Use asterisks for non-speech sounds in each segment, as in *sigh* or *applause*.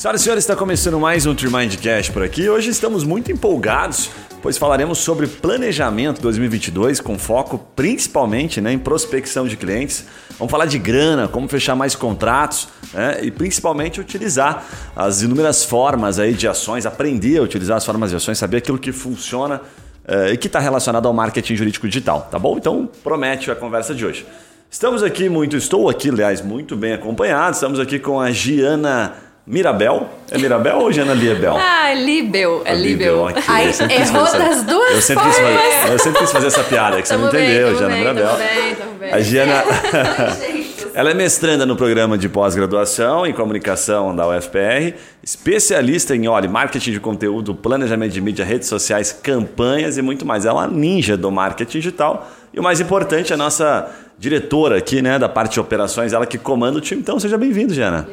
Senhoras e senhores, está começando mais um Trimind Cash por aqui. Hoje estamos muito empolgados, pois falaremos sobre planejamento 2022 com foco principalmente né, em prospecção de clientes. Vamos falar de grana, como fechar mais contratos né, e principalmente utilizar as inúmeras formas aí de ações, aprender a utilizar as formas de ações, saber aquilo que funciona uh, e que está relacionado ao marketing jurídico digital, tá bom? Então promete a conversa de hoje. Estamos aqui muito, estou aqui, aliás, muito bem acompanhado. Estamos aqui com a Giana Mirabel? É Mirabel ou Jana Liebel? *laughs* Ah, Libel. É Libel. Aqui. Ai, errou das duas eu sempre, fazer, eu sempre quis fazer essa piada, que você não entendeu, bem, Jana bem, Mirabel. tamo bem, tamo bem. A Giana... *laughs* Ela é mestranda no programa de pós-graduação em comunicação da UFPR, especialista em olha, marketing de conteúdo, planejamento de mídia, redes sociais, campanhas e muito mais. Ela é uma ninja do marketing digital e o mais importante, a nossa diretora aqui, né, da parte de operações, ela que comanda o time. Então, seja bem-vindo, Giana.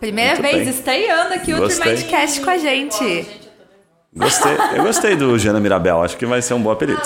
Primeira Muito vez bem. estreando aqui o Gostei. Tremendcast com a gente. Gostei, eu gostei do Giana Mirabel, acho que vai ser um bom apelido.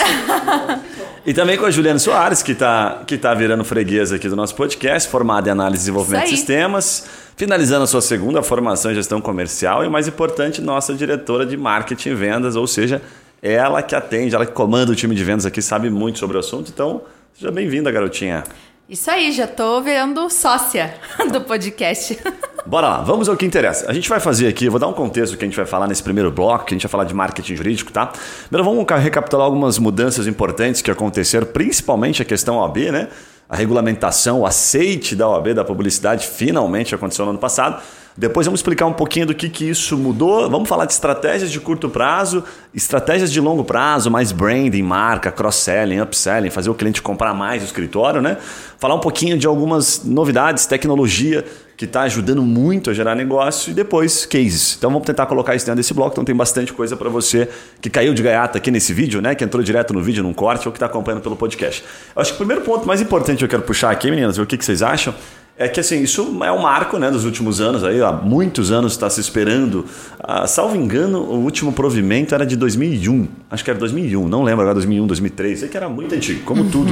E também com a Juliana Soares, que está que tá virando freguesa aqui do nosso podcast, formada em análise e desenvolvimento de sistemas, finalizando a sua segunda formação em gestão comercial e, o mais importante, nossa diretora de marketing e vendas, ou seja, ela que atende, ela que comanda o time de vendas aqui, sabe muito sobre o assunto. Então, seja bem-vinda, garotinha. Isso aí, já tô virando sócia *laughs* do podcast. Bora lá, vamos ao que interessa. A gente vai fazer aqui, eu vou dar um contexto que a gente vai falar nesse primeiro bloco, que a gente vai falar de marketing jurídico, tá? Primeiro vamos ca- recapitular algumas mudanças importantes que aconteceram, principalmente a questão OAB, né? A regulamentação, o aceite da OAB, da publicidade, finalmente aconteceu no ano passado. Depois vamos explicar um pouquinho do que, que isso mudou. Vamos falar de estratégias de curto prazo, estratégias de longo prazo, mais branding, marca, cross-selling, upselling, fazer o cliente comprar mais o escritório, né? Falar um pouquinho de algumas novidades, tecnologia que está ajudando muito a gerar negócio e depois cases. Então vamos tentar colocar isso dentro desse bloco. Então tem bastante coisa para você que caiu de gaiata aqui nesse vídeo, né? Que entrou direto no vídeo, num corte ou que está acompanhando pelo podcast. Eu acho que o primeiro ponto mais importante que eu quero puxar aqui, meninas, ver o que, que vocês acham. É que assim, isso é um marco né, dos últimos anos, aí, há muitos anos está se esperando. Ah, salvo engano, o último provimento era de 2001. Acho que era 2001, não lembro agora, 2001, 2003. Sei que era muito antigo, como tudo.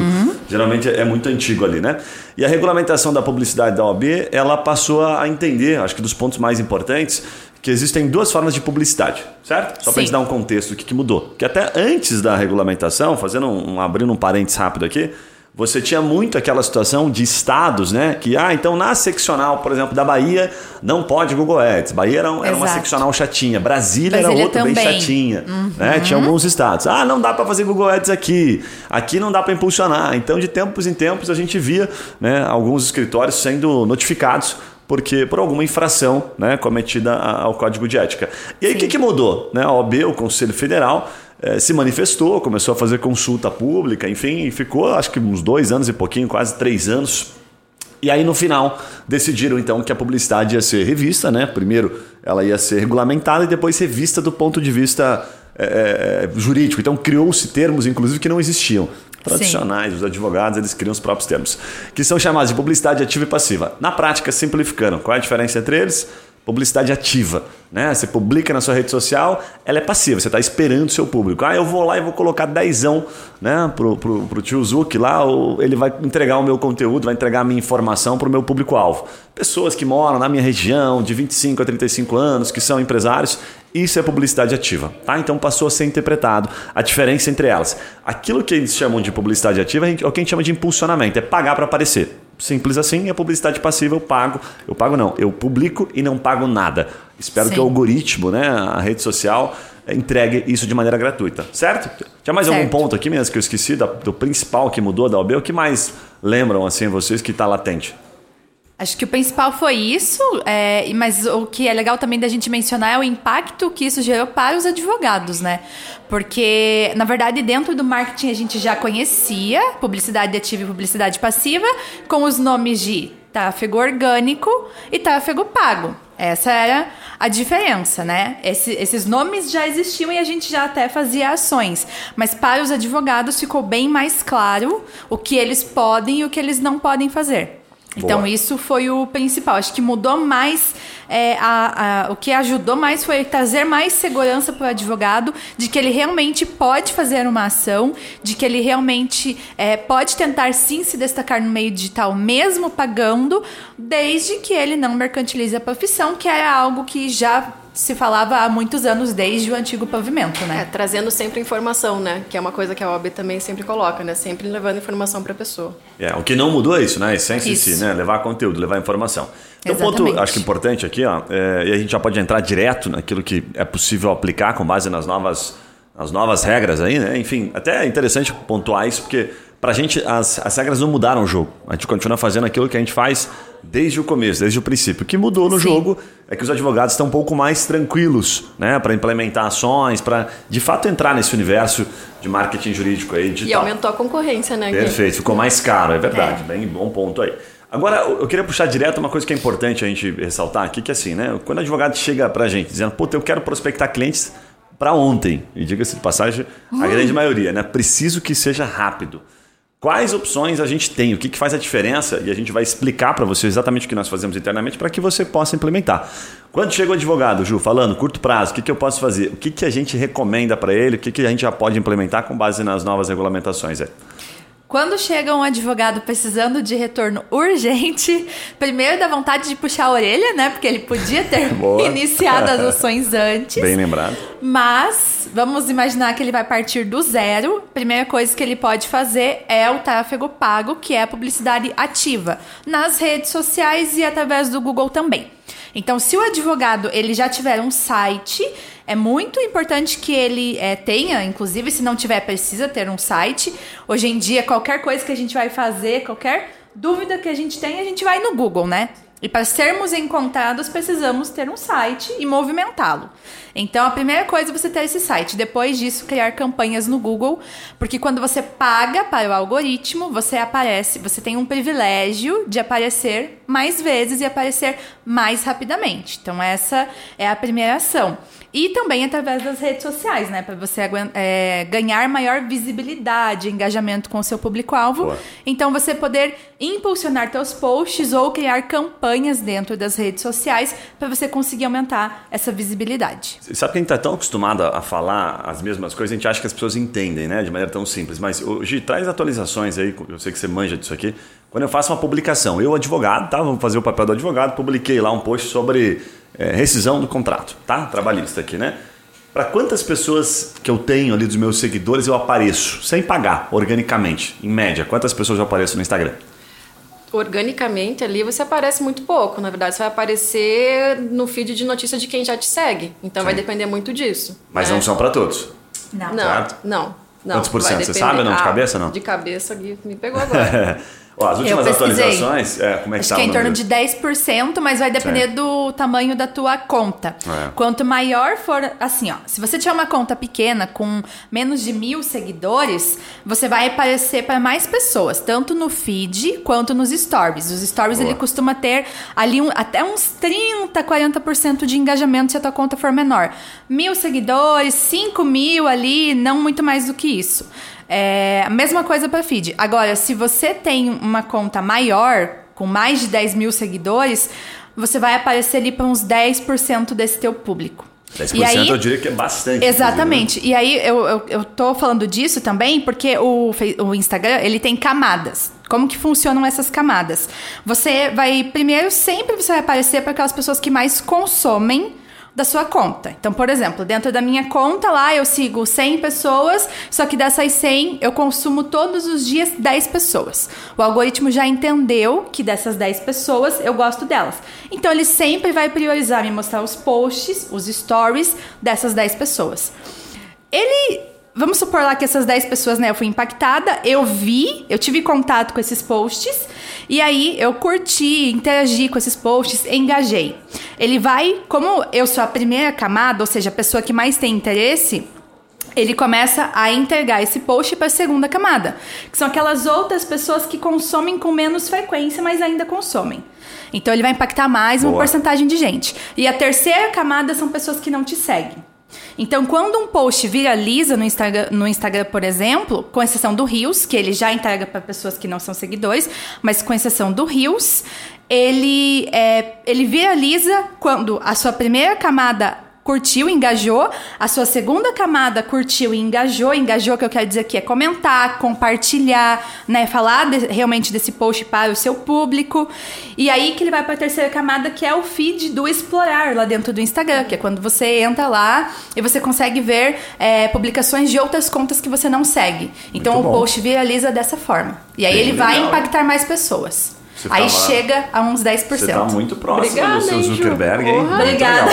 Geralmente é muito antigo ali, né? E a regulamentação da publicidade da OAB, ela passou a entender, acho que dos pontos mais importantes, que existem duas formas de publicidade, certo? Só para gente dar um contexto do que, que mudou. Que até antes da regulamentação, fazendo um, um- abrindo um parênteses rápido aqui, você tinha muito aquela situação de estados, né? Que, ah, então na seccional, por exemplo, da Bahia, não pode Google Ads. Bahia era, um- era uma seccional chatinha. Brasília, era Brasília outra bem também. Uhum. chatinha. Né? Tinha alguns estados. Ah, não dá para fazer Google Ads aqui. Aqui não dá para impulsionar. Então, de tempos em tempos, a gente via né, alguns escritórios sendo notificados porque por alguma infração né, cometida ao código de ética. E aí o que, que mudou? Né? A OAB, o Conselho Federal, eh, se manifestou, começou a fazer consulta pública, enfim, e ficou acho que uns dois anos e pouquinho, quase três anos. E aí no final decidiram então que a publicidade ia ser revista, né? Primeiro ela ia ser regulamentada e depois revista do ponto de vista eh, eh, jurídico. Então criou-se termos, inclusive, que não existiam. Tradicionais, os advogados eles criam os próprios termos, que são chamados de publicidade ativa e passiva. Na prática, simplificando, qual é a diferença entre eles? Publicidade ativa, né? Você publica na sua rede social, ela é passiva, você está esperando o seu público. Ah, eu vou lá e vou colocar dezão né, pro, pro, pro tio Zuc lá, ele vai entregar o meu conteúdo, vai entregar a minha informação para o meu público-alvo. Pessoas que moram na minha região, de 25 a 35 anos, que são empresários, isso é publicidade ativa, tá? Então passou a ser interpretado a diferença entre elas. Aquilo que eles chamam de publicidade ativa é o que a gente chama de impulsionamento, é pagar para aparecer. Simples assim, a publicidade passiva eu pago. Eu pago não, eu publico e não pago nada. Espero Sim. que o algoritmo, né, a rede social, eh, entregue isso de maneira gratuita. Certo? Tinha mais algum Certo. ponto aqui mesmo que eu esqueci da- do principal que mudou da OB? O que mais lembram assim vocês que está latente? Acho que o principal foi isso, é, mas o que é legal também da gente mencionar é o impacto que isso gerou para os advogados, né? Porque, na verdade, dentro do marketing a gente já conhecia publicidade ativa e publicidade passiva com os nomes de tráfego orgânico e tráfego pago. Essa era a diferença, né? Esse- esses nomes já existiam e a gente já até fazia ações. Mas para os advogados ficou bem mais claro o que eles podem e o que eles não podem fazer. Então, Boa. isso foi o principal. Acho que mudou mais. é, a- a- o que ajudou mais foi trazer mais segurança para o advogado de que ele realmente pode fazer uma ação, de que ele realmente é, pode tentar sim se destacar no meio digital, mesmo pagando, desde que ele não mercantilize a profissão, que era algo que já se falava há muitos anos, desde o antigo pavimento, É, né? trazendo sempre informação, né? Que é uma coisa que a OAB também sempre coloca, né? Sempre levando informação para a pessoa. É, o que não mudou é isso, né? A essência em si, Isso. né? Levar conteúdo, levar informação. Então, um ponto, Exatamente. acho que importante aqui, ó, é, e a gente já pode entrar direto naquilo que é possível aplicar com base nas novas, nas novas regras aí, né? Enfim, até é interessante pontuar isso, porque pra gente as, as regras não mudaram o jogo. A gente continua fazendo aquilo que a gente faz desde o começo, desde o princípio. O que mudou no Sim. jogo é que os advogados estão um pouco mais tranquilos, né? Para implementar ações, para de fato entrar nesse universo de marketing jurídico aí E digital. aumentou a concorrência, né? Perfeito, ficou mais caro, é verdade. Bem bom ponto aí. Agora, eu queria puxar direto uma coisa que é importante a gente ressaltar aqui, que é assim, né? Quando o advogado chega pra gente dizendo, puta, eu quero prospectar clientes para ontem, e diga-se de passagem, a grande maioria, né? Preciso que seja rápido. Quais opções a gente tem? O que, que faz a diferença? E a gente vai explicar para você exatamente o que nós fazemos internamente para que você possa implementar. Quando chega o advogado, Ju, falando curto prazo, o que, que eu posso fazer? O que, que a gente recomenda para ele? O que, que a gente já pode implementar com base nas novas regulamentações? aí? Quando chega um advogado precisando de retorno urgente, *laughs* primeiro dá vontade de puxar a orelha, né? Porque ele podia ter *laughs* Boa. iniciado as ações *laughs* antes. Bem lembrado. Mas vamos imaginar que ele vai partir do zero. Primeira coisa que ele pode fazer é o tráfego pago, que é a publicidade ativa nas redes sociais e através do Google também. Então, se o advogado ele já tiver um site, é muito importante que ele eh, tenha, inclusive se não tiver, precisa ter um site. Hoje em dia, qualquer coisa que a gente vai fazer, qualquer dúvida que a gente tem, a gente vai no Google, né? E para sermos encontrados, precisamos ter um site e movimentá-lo. Então, a primeira coisa é você ter esse site. Depois disso, criar campanhas no Google, porque quando você paga para o algoritmo, você aparece, você tem um privilégio de aparecer mais vezes e aparecer mais rapidamente. Então, essa é a primeira ação. E também através das redes sociais, né? Para você é, ganhar maior visibilidade, engajamento com o seu público-alvo. Então, você poder impulsionar seus posts ou criar campanhas dentro das redes sociais para você conseguir aumentar essa visibilidade. Sabe que a gente está tão acostumado a falar as mesmas coisas, a gente acha que as pessoas entendem, né? De maneira tão simples. Mas, Gi, traz atualizações aí, eu sei que você manja disso aqui. Quando eu faço uma publicação, eu, advogado, tá? Vou fazer o papel do advogado, publiquei lá um post sobre é, rescisão do contrato, tá? Trabalhista aqui, né? Para quantas pessoas que eu tenho ali dos meus seguidores eu apareço, sem pagar, organicamente, em média? Quantas pessoas eu apareço no Instagram? Organicamente ali você aparece muito pouco. Na verdade, você vai aparecer no feed de notícia de quem já te segue. Então vai depender muito disso. Mas né? não são para todos. Não. Não, Certo? não, não. Quantos por cento? Você sabe ou não? De Ah, cabeça, não? De cabeça, Gui, me pegou agora. *laughs* Ó, as últimas atualizações, é, como é que Acho tá que é em torno de 10%, mas vai depender Certo. do tamanho da tua conta. É. Quanto maior for, assim, ó, se você tiver uma conta pequena com menos de mil seguidores, você vai aparecer para mais pessoas, tanto no feed quanto nos stories. Os stories Boa. ele costuma ter ali um- até uns 30, 40% de engajamento se a tua conta for menor. Mil seguidores, 5 mil ali, não muito mais do que isso. É a mesma coisa para feed. Agora, se você tem uma conta maior, com mais de 10 mil seguidores, você vai aparecer ali para uns 10% desse teu público. 10% E aí, eu diria que é bastante. Exatamente. E aí eu, eu, eu tô falando disso também porque o, o Instagram ele tem camadas. Como que funcionam essas camadas? Você vai primeiro sempre você vai aparecer para aquelas pessoas que mais consomem da sua conta. Então, por exemplo, dentro da minha conta lá eu sigo 100 pessoas, só que dessas 100 eu consumo todos os dias 10 pessoas. O algoritmo já entendeu que dessas 10 pessoas eu gosto delas. Então ele sempre vai priorizar me mostrar os posts, os stories dessas 10 pessoas. Ele Vamos supor lá que essas 10 pessoas, né, eu fui impactada, eu vi, eu tive contato com esses posts, e aí eu curti, interagi com esses posts, engajei. Ele vai, como eu sou a primeira camada, ou seja, a pessoa que mais tem interesse, ele começa a entregar esse post para a segunda camada, que são aquelas outras pessoas que consomem com menos frequência, mas ainda consomem. Então ele vai impactar mais uma Boa. porcentagem de gente. E a terceira camada são pessoas que não te seguem. Então, quando um post viraliza no Instagram, no Instagram, por exemplo, com exceção do Rios, que ele já entrega para pessoas que não são seguidores, mas com exceção do Rios, ele, é, ele viraliza quando a sua primeira camada curtiu, engajou, a sua segunda camada curtiu e engajou, engajou que eu quero dizer aqui é comentar, compartilhar, né, falar de, realmente desse post para o seu público. E aí que ele vai para a terceira camada, que é o feed do explorar lá dentro do Instagram, que é quando você entra lá e você consegue ver é, publicações de outras contas que você não segue. Então o post viraliza dessa forma. E aí Bem ele legal. vai impactar mais pessoas. Você Aí tava... chega a uns 10%. Você tá muito próximo Obrigada, do seu Zuckerberg, hein? Obrigada.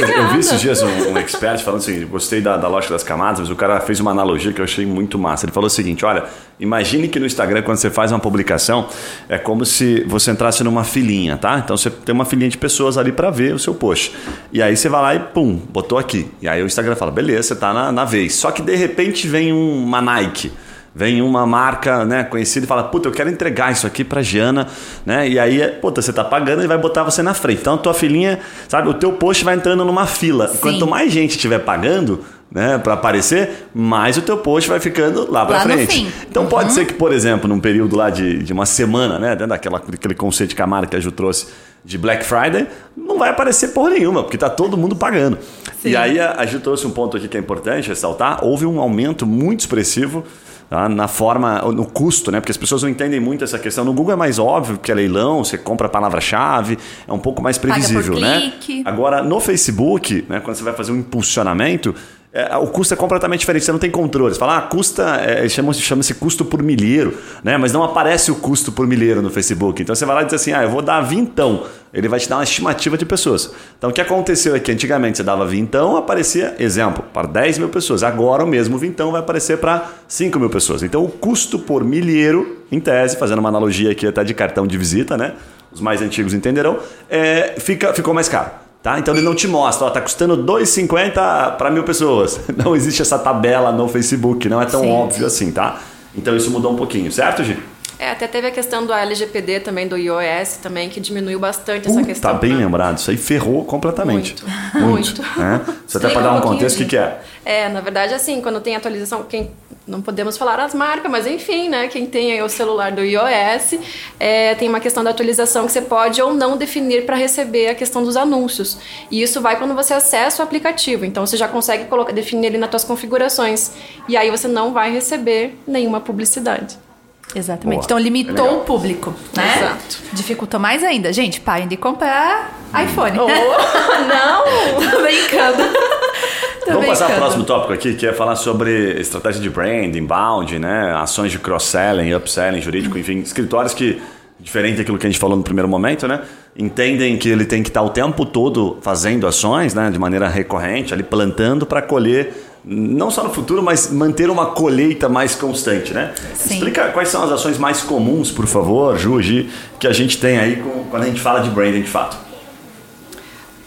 Eu vi esses dias um, um expert falando assim, gostei da, da lógica das camadas, mas o cara fez uma analogia que eu achei muito massa. Ele falou o seguinte, olha, imagine que no Instagram, quando você faz uma publicação, é como se você entrasse numa filinha, tá? Então você tem uma filinha de pessoas ali para ver o seu post. E aí você vai lá e pum, botou aqui. E aí o Instagram fala, beleza, você tá na, na vez. Só que de repente vem uma Nike Vem uma marca né, conhecida e fala, puta, eu quero entregar isso aqui pra Giana, né? E aí, puta, você tá pagando e vai botar você na frente. Então a tua filhinha, sabe, o teu post vai entrando numa fila. Sim. Quanto mais gente estiver pagando, né, para aparecer, mais o teu post vai ficando lá para frente. Então uhum. pode ser que, por exemplo, num período lá de, de uma semana, né, dentro daquela, daquele conceito que a marca que a Ju trouxe de Black Friday, não vai aparecer porra nenhuma, porque tá todo mundo pagando. Sim. E aí a, a Ju trouxe um ponto aqui que é importante ressaltar, houve um aumento muito expressivo tá? na forma, no custo, né? Porque as pessoas não entendem muito essa questão. No Google é mais óbvio que é leilão, você compra a palavra-chave, é um pouco mais previsível, né? Agora, no Facebook, né, quando você vai fazer um impulsionamento, é, o custo é completamente diferente, você não tem controle. Você fala, ah, custa, é, chama-se chama custo por milheiro, né? mas não aparece o custo por milheiro no Facebook. Então você vai lá e diz assim, ah, eu vou dar vintão. Ele vai te dar uma estimativa de pessoas. Então o que aconteceu é que antigamente você dava vintão, aparecia, exemplo, para 10 mil pessoas. Agora o mesmo vintão vai aparecer para 5 mil pessoas. Então o custo por milheiro, em tese, fazendo uma analogia aqui até de cartão de visita, né? Os mais antigos entenderão, é, fica, ficou mais caro. Tá? Então ele não te mostra, está custando 2,50 para mil pessoas. *laughs* Não existe essa tabela no Facebook, não é tão Sim. óbvio assim, tá? Então isso mudou um pouquinho, certo, Gi? É, até teve a questão do LGPD também, do iOS também, que diminuiu bastante essa questão. Tá bem né? lembrado, isso aí ferrou completamente. Muito. *laughs* Muito. muito. É? *laughs* Você até para dar um, um contexto, o que, que é? É, na verdade, assim, quando tem atualização, quem não podemos falar as marcas, mas enfim, né? Quem tem aí o celular do iOS, é, tem uma questão da atualização que você pode ou não definir para receber a questão dos anúncios. E isso vai quando você acessa o aplicativo. Então você já consegue colocar, definir ele nas suas configurações. E aí você não vai receber nenhuma publicidade. Exatamente. Boa. Então limitou é o público, né? Exato. Dificultou mais ainda. Gente, parem de comprar iPhone. Oh, *laughs* não! Tô brincando. *laughs* Tô Vamos passar para o próximo tópico aqui, que é falar sobre estratégia de branding, inbound, né? Ações de cross-selling, upselling, jurídico, enfim, escritórios que, diferente daquilo que a gente falou no primeiro momento, né? Entendem que ele tem que estar o tempo todo fazendo ações, né? De maneira recorrente, ali plantando para colher não só no futuro, mas manter uma colheita mais constante, né? Sim. Explica quais são as ações mais comuns, por favor, Ju, Gi, que a gente tem aí com, quando a gente fala de branding de fato.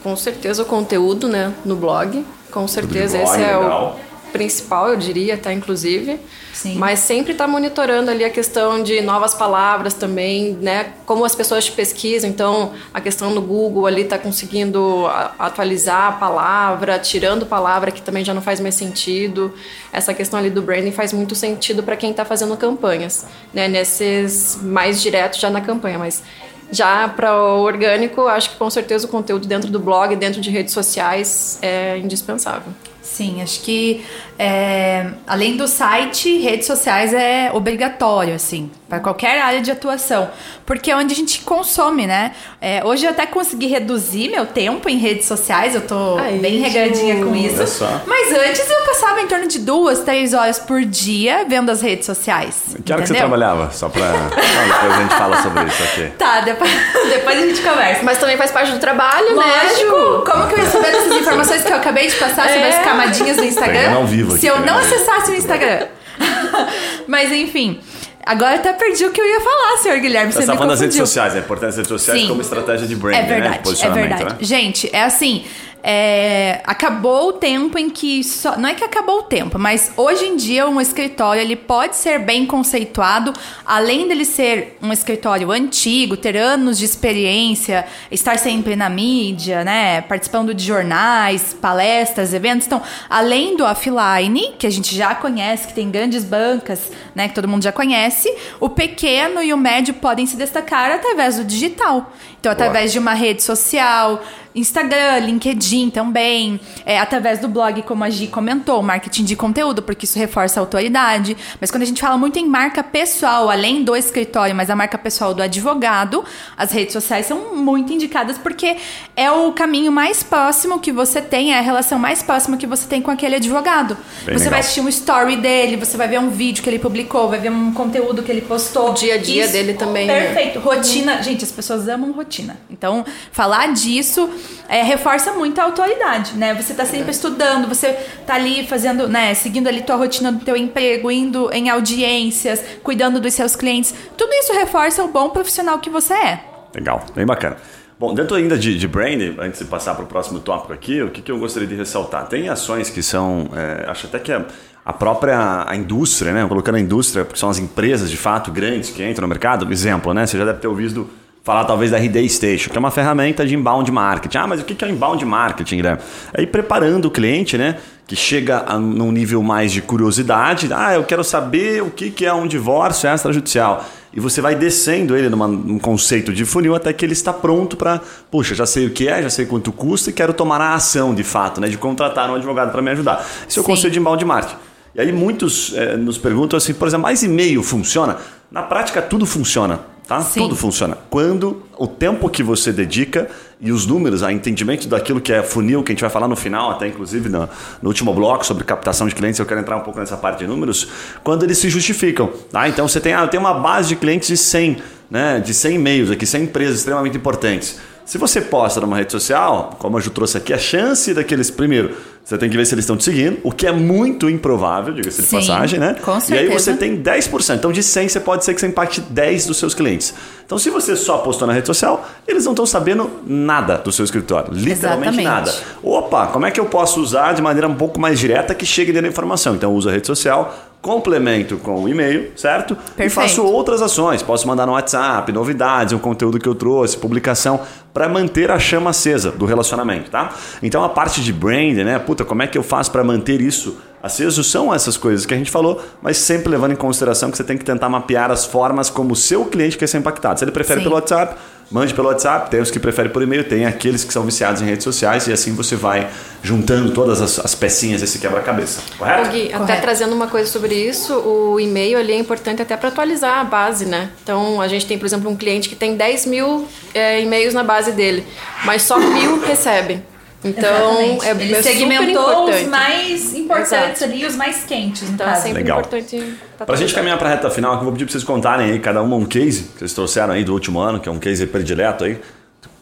Com certeza o conteúdo, né, no blog. Com certeza blog, esse é legal. o principal, eu diria, tá, inclusive. Sim. Mas sempre está monitorando ali a questão de novas palavras também, né? Como as pessoas te pesquisam. Então, a questão do Google ali está conseguindo atualizar a palavra, tirando palavra que também já não faz mais sentido. Essa questão ali do branding faz muito sentido para quem está fazendo campanhas, né? Nesses mais diretos já na campanha, mas já para o orgânico, acho que com certeza o conteúdo dentro do blog, dentro de redes sociais é indispensável. Sim, acho que é, além do site, redes sociais é obrigatório, assim, para qualquer área de atuação, porque é onde a gente consome, né? É, hoje eu até consegui reduzir meu tempo em redes sociais, eu tô Ai, bem regradinha com isso. Mas antes eu passava em torno de duas, três horas por dia vendo as redes sociais. Que hora que você trabalhava? Só pra. depois a gente fala sobre isso aqui. *laughs* Tá, depois, depois a gente conversa. Mas também faz parte do trabalho, né, Lógico. né? Como que eu ia saber dessas informações que eu acabei de passar sobre é. as camadinhas do Instagram? Não vivo aqui, se eu não acessasse o Instagram. *laughs* Mas enfim. Agora até perdi o que eu ia falar, senhor Guilherme. Você, você tá falando das redes sociais, a importância das redes sociais Sim, como estratégia de branding, é verdade, né? é verdade. Né? Gente, é assim. É, acabou o tempo em que só, não é que acabou o tempo, mas hoje em dia um escritório ele pode ser bem conceituado, além dele ser um escritório antigo, ter anos de experiência, estar sempre na mídia, né, participando de jornais, palestras, eventos. Então, além do offline, que a gente já conhece, que tem grandes bancas, né, que todo mundo já conhece, o pequeno e o médio podem se destacar através do digital. Então, através Boa. de uma rede social, Instagram, LinkedIn também, é, através do blog, como a Gi comentou, marketing de conteúdo, porque isso reforça a autoridade. Mas quando a gente fala muito em marca pessoal, além do escritório, mas a marca pessoal do advogado, as redes sociais são muito indicadas porque é o caminho mais próximo que você tem, é a relação mais próxima que você tem com aquele advogado. Bem você legal. vai assistir um story dele, você vai ver um vídeo que ele publicou, vai ver um conteúdo que ele postou. O dia a dia isso, dele também. Né? Perfeito. Né? Rotina. Gente, as pessoas amam rotina. Então, falar disso é, reforça muito a autoridade, né? Você tá sempre é. estudando, você tá ali fazendo, né, seguindo ali tua rotina do teu emprego, indo em audiências, cuidando dos seus clientes. Tudo isso reforça o bom profissional que você é. Legal, bem bacana. Bom, dentro ainda de, de branding, antes de passar para o próximo tópico aqui, o que, que eu gostaria de ressaltar? Tem ações que são, é, acho até que a, a própria a indústria, né? Colocando a indústria, porque são as empresas de fato grandes que entram no mercado, exemplo, né? Você já deve ter ouvido falar talvez da RD Station, que é uma ferramenta de inbound marketing. Ah, mas o que é inbound marketing, né? É ir preparando o cliente, né? Que chega a, num nível mais de curiosidade. Ah, eu quero saber o que é um divórcio extrajudicial. E você vai descendo ele numa, num conceito de funil até que ele está pronto para, puxa, já sei o que é, já sei quanto custa e quero tomar a ação de fato, né? De contratar um advogado para me ajudar. Esse é o conceito de inbound marketing. E aí muitos é, nos perguntam assim, por exemplo, mais e-mail funciona? Na prática tudo funciona Tá? Tudo funciona. Quando o tempo que você dedica e os números, a entendimento daquilo que é funil, que a gente vai falar no final, até inclusive no, no, último bloco sobre captação de clientes, eu quero entrar um pouco nessa parte de números, quando eles se justificam. Tá? Então você tem, ah, tem uma base de clientes de 100, né, de 100 e-mails aqui, 100 empresas extremamente importantes. Se você posta numa rede social, como a Ju trouxe aqui, a chance daqueles, primeiro, você tem que ver se eles estão te seguindo, o que é muito improvável, diga-se de passagem, né? Com certeza. E aí você tem 10%. Então, de 100, você pode ser que você impacte 10 dos seus clientes. Então, se você só postou na rede social, eles não estão sabendo nada do seu escritório. Literalmente Exatamente. nada. Opa, como é que eu posso usar de maneira um pouco mais direta que chegue dentro da informação? Então, usa a rede social, complemento com o e-mail, certo? Perfeito. E faço outras ações. Posso mandar no WhatsApp, novidades, um conteúdo que eu trouxe, publicação, para manter a chama acesa do relacionamento, tá? Então a parte de brand, né? Puta, como é que eu faço para manter isso aceso? São essas coisas que a gente falou, mas sempre levando em consideração que você tem que tentar mapear as formas como o seu cliente quer ser impactado. Se ele prefere Sim. pelo WhatsApp, Mande pelo WhatsApp, tem os que preferem por e-mail, tem aqueles que são viciados em redes sociais e assim você vai juntando todas as, as pecinhas desse quebra-cabeça. Correto? Gui, Correto. até trazendo uma coisa sobre isso, o e-mail ali é importante até para atualizar a base, né? Então a gente tem, por exemplo, um cliente que tem 10 mil é, e-mails na base dele, mas só mil recebe. Então, Exatamente. é, Ele é segmentou os mais importantes Exato. ali, os mais quentes. Então, é sempre Legal. importante. Para a gente caminhar para a reta final, eu vou pedir para vocês contarem aí, cada uma um case que vocês trouxeram aí do último ano, que é um case predileto aí.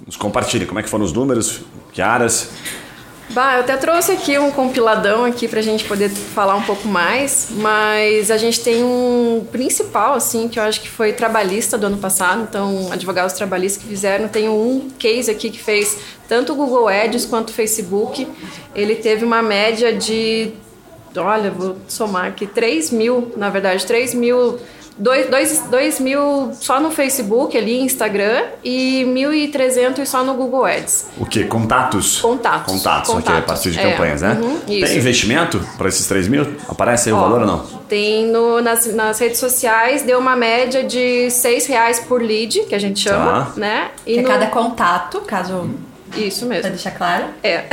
Nos compartilhem como é que foram os números, que áreas. Bah, eu até trouxe aqui um compiladão aqui pra gente poder falar um pouco mais, mas a gente tem um principal, assim, que eu acho que foi trabalhista do ano passado, então advogados trabalhistas que fizeram, tem um case aqui que fez tanto o Google Ads quanto o Facebook, ele teve uma média de, olha, vou somar aqui, 3 mil, na verdade, 3 mil 2 mil só no Facebook ali, Instagram, e 1.300 só no Google Ads. O que? Contatos? Contatos. Contatos, Contatos. ok, a partir de é. campanhas, né? Uhum, tem investimento para esses 3 mil? Aparece aí Ó, o valor ou não? Tem no, nas, nas redes sociais, deu uma média de 6 reais por lead, que a gente chama, tá. né? E que é no... cada contato, caso isso mesmo. Pra deixar claro? É.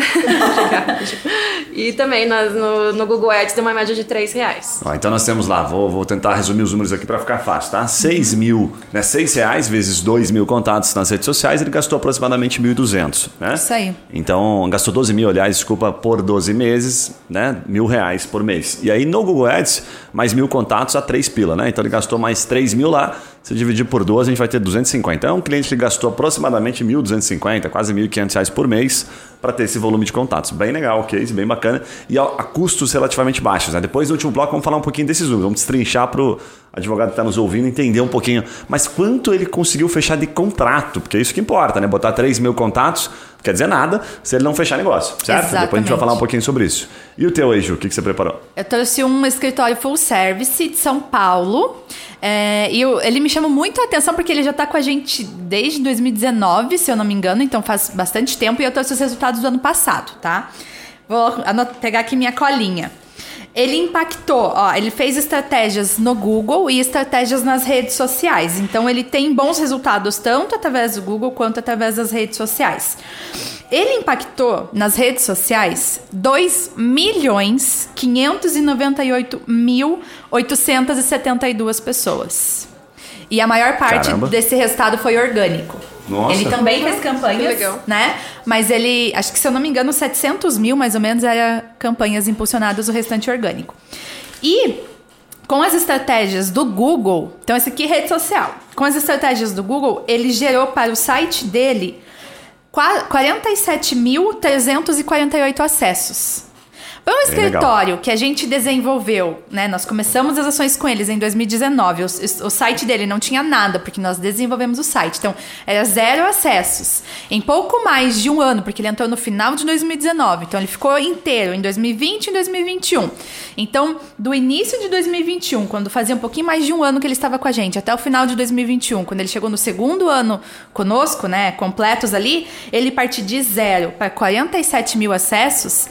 *laughs* e também no, no, Google Ads tem uma média de 3 reais. Ó, então nós temos lá, vou, vou tentar resumir os números aqui para ficar fácil, tá? 6 uhum. mil, né? 6 reais vezes 2 mil contatos nas redes sociais, ele gastou aproximadamente 1.200, né? Isso aí. Então, gastou 12 mil, aliás, desculpa, por 12 meses, né? Mil reais por mês. E aí no Google Ads, mais mil contatos a 3 pila, né? Então ele gastou mais 3 mil lá, se dividir por 12, a gente vai ter 250. É um cliente que gastou aproximadamente 1.250, quase 1.500 reais por mês para ter esse volume de contatos. Bem legal, case, bem bacana. E a, a custos relativamente baixos. Né? Depois do último bloco, vamos falar um pouquinho desses números. Vamos destrinchar para o advogado que está nos ouvindo entender um pouquinho. Mas quanto ele conseguiu fechar de contrato? Porque é isso que importa, né? Botar 3 mil contatos quer dizer nada se ele não fechar negócio, certo? Exatamente. Depois a gente vai falar um pouquinho sobre isso. E o teu aí, Ju, o que, que você preparou? Eu trouxe um escritório full service de São Paulo. É, e eu, ele me chamou muito a atenção porque ele já está com a gente desde 2019, se eu não me engano, então faz bastante tempo. E eu trouxe os resultados do ano passado, tá? Vou pegar aqui minha colinha. Ele impactou, ó, ele fez estratégias no Google e estratégias nas redes sociais. Então ele tem bons resultados tanto através do Google quanto através das redes sociais. Ele impactou nas redes sociais 2 milhões 598 mil 872 pessoas. E a maior parte Caramba. desse resultado foi orgânico. Nossa. Ele também fez campanhas, né? Mas ele, acho que se eu não me engano, 700 mil mais ou menos era campanhas impulsionadas, o restante orgânico. E com as estratégias do Google, então esse aqui é rede social. Com as estratégias do Google, ele gerou para o site dele 47.348 acessos. Foi um escritório que a gente desenvolveu, né? Nós começamos as ações com eles em 2019. O, o, site dele não tinha nada, porque nós desenvolvemos o site. Então, era zero acessos. Em pouco mais de um ano, porque ele entrou no final de 2019. Então, ele ficou inteiro em 2020 e 2021. Então, do início de 2021, quando fazia um pouquinho mais de um ano que ele estava com a gente, até o final de 2021, quando ele chegou no segundo ano conosco, né? Completos ali, ele partiu de zero para 47 mil acessos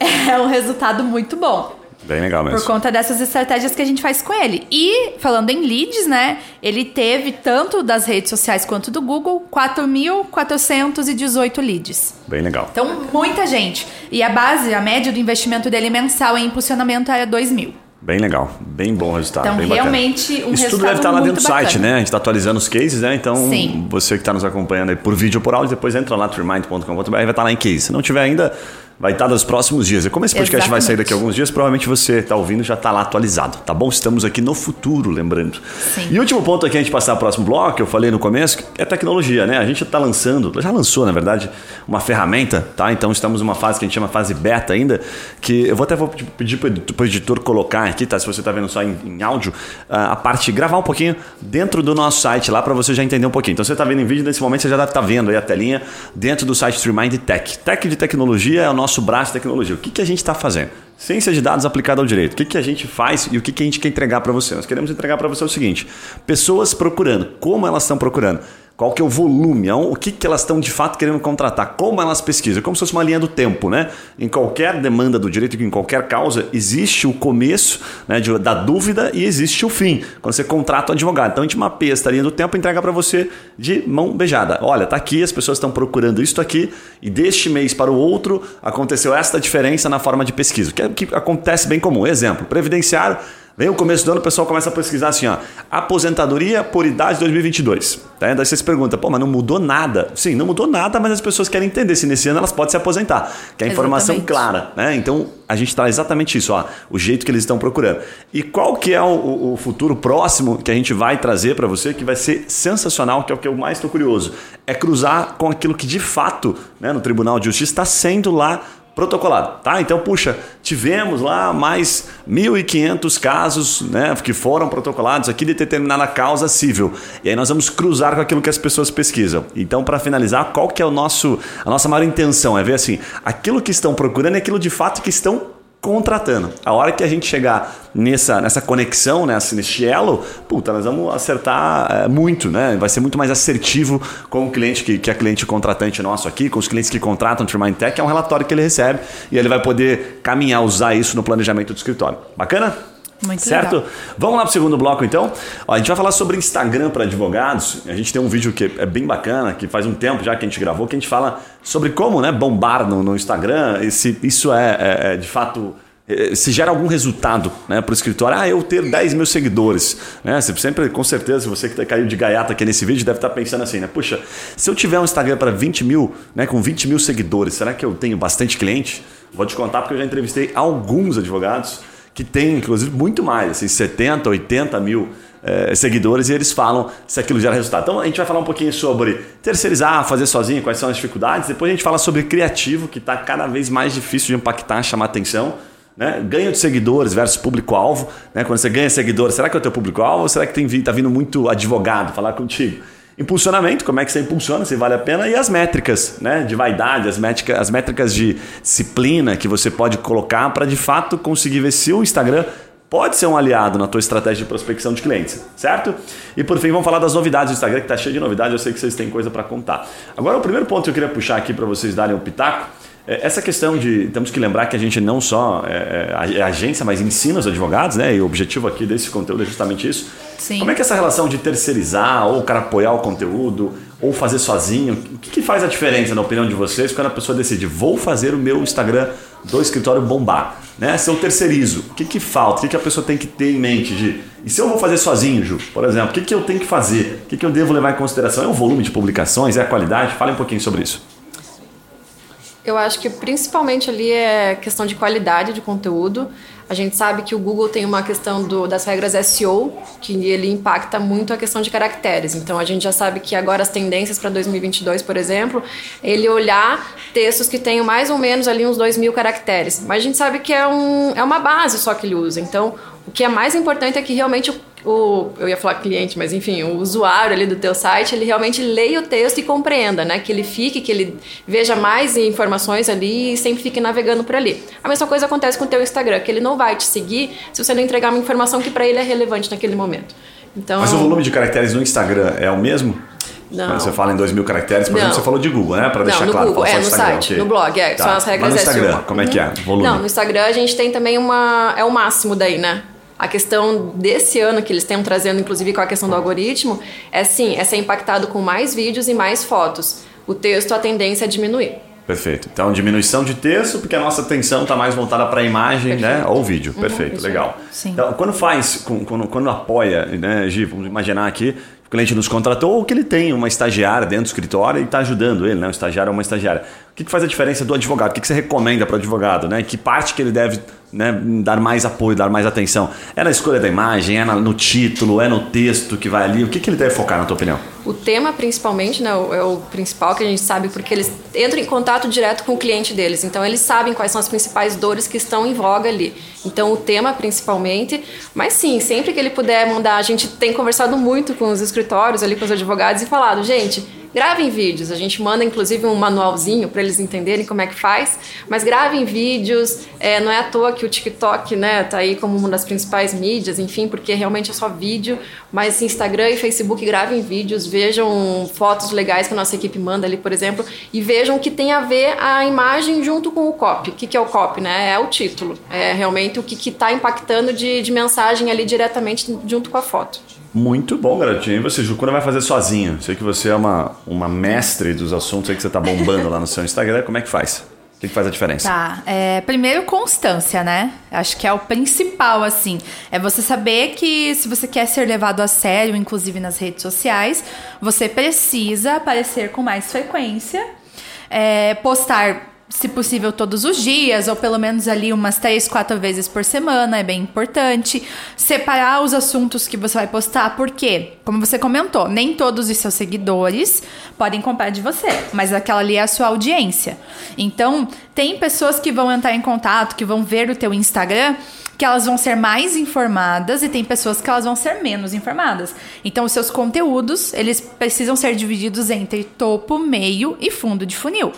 é um resultado muito bom. Bem legal mesmo. Por conta dessas estratégias que a gente faz com ele. E, falando em leads, né? Ele teve, tanto das redes sociais quanto do Google, 4.418 leads. Bem legal. Então, muita gente. E a base, a média do investimento dele mensal em impulsionamento era 2 mil. Bem legal, bem bom resultado. Então, realmente, bacana. um Isso tudo deve estar lá dentro do site, né? A gente está atualizando os cases, né? Então, Sim. você que está nos acompanhando aí por vídeo ou por áudio, depois entra lá, trimind.com.br, vai estar lá em case. Se não tiver ainda, vai estar nos próximos dias. E como esse podcast Exatamente. vai sair daqui a alguns dias, provavelmente você está ouvindo já está lá atualizado, tá bom? Estamos aqui no futuro, lembrando. Sim. E o último ponto aqui, a gente passar para o próximo bloco, eu falei no começo, é tecnologia, né? A gente está lançando, já lançou, na verdade, uma ferramenta, tá? Então estamos numa fase que a gente chama fase beta ainda, que eu vou até vou pedir para o editor colocar aqui, tá? Se você está vendo só em, em áudio, a parte, gravar um pouquinho dentro do nosso site lá para você já entender um pouquinho. Então você está vendo em vídeo, nesse momento você já deve estar tá vendo aí a telinha dentro do site Streamind Tech. Tech de tecnologia é o nosso nosso braço de tecnologia. O que, que a gente está fazendo? Ciência de dados aplicada ao direito. O que, que a gente faz e o que, que a gente quer entregar para você? Nós queremos entregar para você o seguinte: pessoas procurando. Como elas estão procurando? Qual que é o volume? O que, que elas estão de fato querendo contratar? Como elas pesquisam? Como se fosse uma linha do tempo, né? Em qualquer demanda do direito, em qualquer causa, existe o começo né, de, da dúvida e existe o fim. Quando você contrata um advogado. Então a gente mapeia esta linha do tempo e entrega para você de mão beijada. Olha, tá aqui, as pessoas estão procurando isto aqui e deste mês para o outro aconteceu esta diferença na forma de pesquisa. Que, é, que acontece bem comum. Exemplo, previdenciário Vem o começo do ano, o pessoal começa a pesquisar assim, ó, aposentadoria por idade 2022. Tá? Daí você se pergunta, pô, mas não mudou nada. Sim, não mudou nada, mas as pessoas querem entender se nesse ano elas podem se aposentar. Que é a informação exatamente. clara, né? Então, a gente traz exatamente isso, ó, o jeito que eles estão procurando. E qual que é o, o futuro próximo que a gente vai trazer para você, que vai ser sensacional, que é o que eu mais estou curioso, é cruzar com aquilo que de fato, né, no Tribunal de Justiça está sendo lá protocolado, tá? Então, puxa, tivemos lá mais 1.500 casos, né, que foram protocolados aqui de determinada causa civil. E aí nós vamos cruzar com aquilo que as pessoas pesquisam. Então, para finalizar, qual que é o nosso a nossa maior intenção? É ver assim, aquilo que estão procurando é aquilo de fato que estão contratando. A hora que a gente chegar nessa, nessa conexão, nessa, nesse elo, puta, nós vamos acertar é, muito, né? Vai ser muito mais assertivo com o cliente que, que é cliente contratante nosso aqui, com os clientes que contratam o Trimind Tech, é um relatório que ele recebe e ele vai poder caminhar, usar isso no planejamento do escritório. Bacana? Muito certo? Legal. Vamos lá para o segundo bloco então. Ó, a gente vai falar sobre Instagram para advogados. A gente tem um vídeo que é bem bacana, que faz um tempo já que a gente gravou, que a gente fala sobre como né, bombar no, no Instagram. E se isso é, é, é de fato é, se gera algum resultado né, para o escritório, ah, eu ter 10 mil seguidores. Né? Você sempre, com certeza, você que caiu de gaiata aqui nesse vídeo deve estar pensando assim, né? Puxa, se eu tiver um Instagram para 20 mil, né, com 20 mil seguidores, será que eu tenho bastante cliente? Vou te contar porque eu já entrevistei alguns advogados que tem, inclusive, muito mais, assim, 70, 80 mil é, seguidores, e eles falam se aquilo gera resultado. Então a gente vai falar um pouquinho sobre terceirizar, fazer sozinho, quais são as dificuldades. Depois a gente fala sobre criativo, que está cada vez mais difícil de impactar, chamar atenção. Né? Ganho de seguidores versus público-alvo. Né? Quando você ganha seguidores, será que é o teu público-alvo ou será que está vindo muito advogado falar contigo? Impulsionamento, como é que você impulsiona, se vale a pena, e as métricas né, de vaidade, as métricas, as métricas de disciplina que você pode colocar para de fato conseguir ver se o Instagram pode ser um aliado na tua estratégia de prospecção de clientes, certo? E por fim, vamos falar das novidades do Instagram, que está cheio de novidades, eu sei que vocês têm coisa para contar. Agora, o primeiro ponto que eu queria puxar aqui para vocês darem um pitaco é, essa questão de. Temos que lembrar que a gente não só é, é, é, agência, mas ensina os advogados, né? E o objetivo aqui desse conteúdo é justamente isso. Sim. Como é que essa relação de terceirizar, ou o cara apoiar o conteúdo, ou fazer sozinho, o que, que faz a diferença, na opinião de vocês, quando a pessoa decide, vou fazer o meu Instagram do escritório bombar? Né? Se eu terceirizo, o que, que falta? O que, que a pessoa tem que ter em mente? De, e se eu vou fazer sozinho, Ju, por exemplo, o que, que eu tenho que fazer? O que, que eu devo levar em consideração? É o volume de publicações? É a qualidade? Fale um pouquinho sobre isso. Eu acho que principalmente ali é questão de qualidade de conteúdo. A gente sabe que o Google tem uma questão do, das regras SEO, que ele impacta muito a questão de caracteres. Então a gente já sabe que agora as tendências para 2022, por exemplo, ele olhar textos que tenham mais ou menos ali uns 2 mil caracteres. Mas a gente sabe que é, um, é uma base só que ele usa. Então o que é mais importante é que realmente o o, eu ia falar cliente, mas enfim, o usuário ali do teu site, ele realmente leia o texto e compreenda, né? Que ele fique, que ele veja mais informações ali e sempre fique navegando por ali. A mesma coisa acontece com o teu Instagram, que ele não vai te seguir se você não entregar uma informação que para ele é relevante naquele momento. Então, mas o volume de caracteres no Instagram é o mesmo? Não. Quando você fala em 2 mil caracteres, por não. exemplo, você falou de Google, né? Para deixar no claro. Google, é, no site, okay. no blog, é, tá. são as regras Mas no Instagram, como é que é? Volume. Não, no Instagram a gente tem também uma... é o máximo daí, né? A questão desse ano que eles estão trazendo, inclusive com a questão do algoritmo, é sim, é ser impactado com mais vídeos e mais fotos. O texto, a tendência é diminuir. Perfeito. Então, diminuição de texto, porque a nossa atenção está mais voltada para a imagem né? ou vídeo. Uhum, Perfeito, legal. Sim. Então, quando faz, quando, quando apoia, né, Gi, vamos imaginar aqui, o cliente nos contratou ou que ele tem uma estagiária dentro do escritório e está ajudando ele, né? Um estagiário ou uma estagiária. O que, que faz a diferença do advogado? O que, que você recomenda para o advogado? Né? Que parte que ele deve né, dar mais apoio, dar mais atenção? É na escolha da imagem, é no título, é no texto que vai ali? O que, que ele deve focar, na tua opinião? O tema, principalmente, né, é o principal que a gente sabe, porque eles entram em contato direto com o cliente deles. Então, eles sabem quais são as principais dores que estão em voga ali. Então, o tema, principalmente. Mas, sim, sempre que ele puder mandar, a gente tem conversado muito com os escritórios ali, com os advogados e falado, gente Gravem vídeos, a gente manda inclusive um manualzinho para eles entenderem como é que faz, mas gravem vídeos, é, não é à toa que o TikTok né, tá aí como uma das principais mídias, enfim, porque realmente é só vídeo, mas Instagram e Facebook gravem vídeos, vejam fotos legais que a nossa equipe manda ali, por exemplo, e vejam que tem a ver a imagem junto com o copy. O que, que é o copy? Né? É o título, é realmente o que está impactando de, de mensagem ali diretamente junto com a foto. Muito bom, garotinho. E você, Ju, quando vai fazer sozinho? Sei que você é uma, uma mestre dos assuntos aí que você está bombando lá no seu Instagram. Como é que faz? O que, que faz a diferença? Tá. É, primeiro, constância, né? Acho que é o principal, assim. É você saber que se você quer ser levado a sério, inclusive nas redes sociais, você precisa aparecer com mais frequência, é, postar se possível, todos os dias, ou pelo menos ali umas três, quatro vezes por semana, é bem importante. Separar os assuntos que você vai postar, porque, como você comentou, nem todos os seus seguidores podem comprar de você, mas aquela ali é a sua audiência. Então, tem pessoas que vão entrar em contato, que vão ver o teu Instagram que elas vão ser mais informadas e tem pessoas que elas vão ser menos informadas. Então, os seus conteúdos, eles precisam ser divididos entre topo, meio e fundo de funil.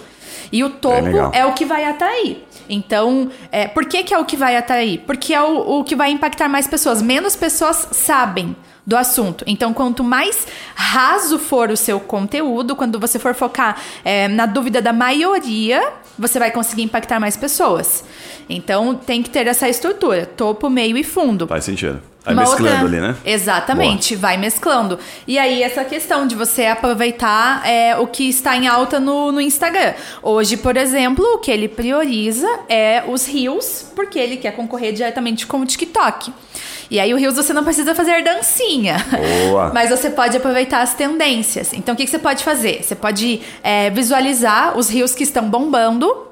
E o topo é, é o que vai atrair. Então, é, por que, que é o que vai atrair? Porque é o, o que vai impactar mais pessoas. Menos pessoas sabem do assunto. Então, quanto mais raso for o seu conteúdo, quando você for focar é, na dúvida da maioria, você vai conseguir impactar mais pessoas. Então, tem que ter essa estrutura: topo, meio e fundo. Faz sentido. Vai Uma mesclando outra... ali, né? Exatamente, Boa. vai mesclando. E aí, essa questão de você aproveitar é, o que está em alta no, no Instagram. Hoje, por exemplo, o que ele prioriza é os Reels, porque ele quer concorrer diretamente com o TikTok. E aí, o Reels você não precisa fazer dancinha. Boa. *laughs* Mas você pode aproveitar as tendências. Então, o que, que você pode fazer? Você pode é, visualizar os Reels que estão bombando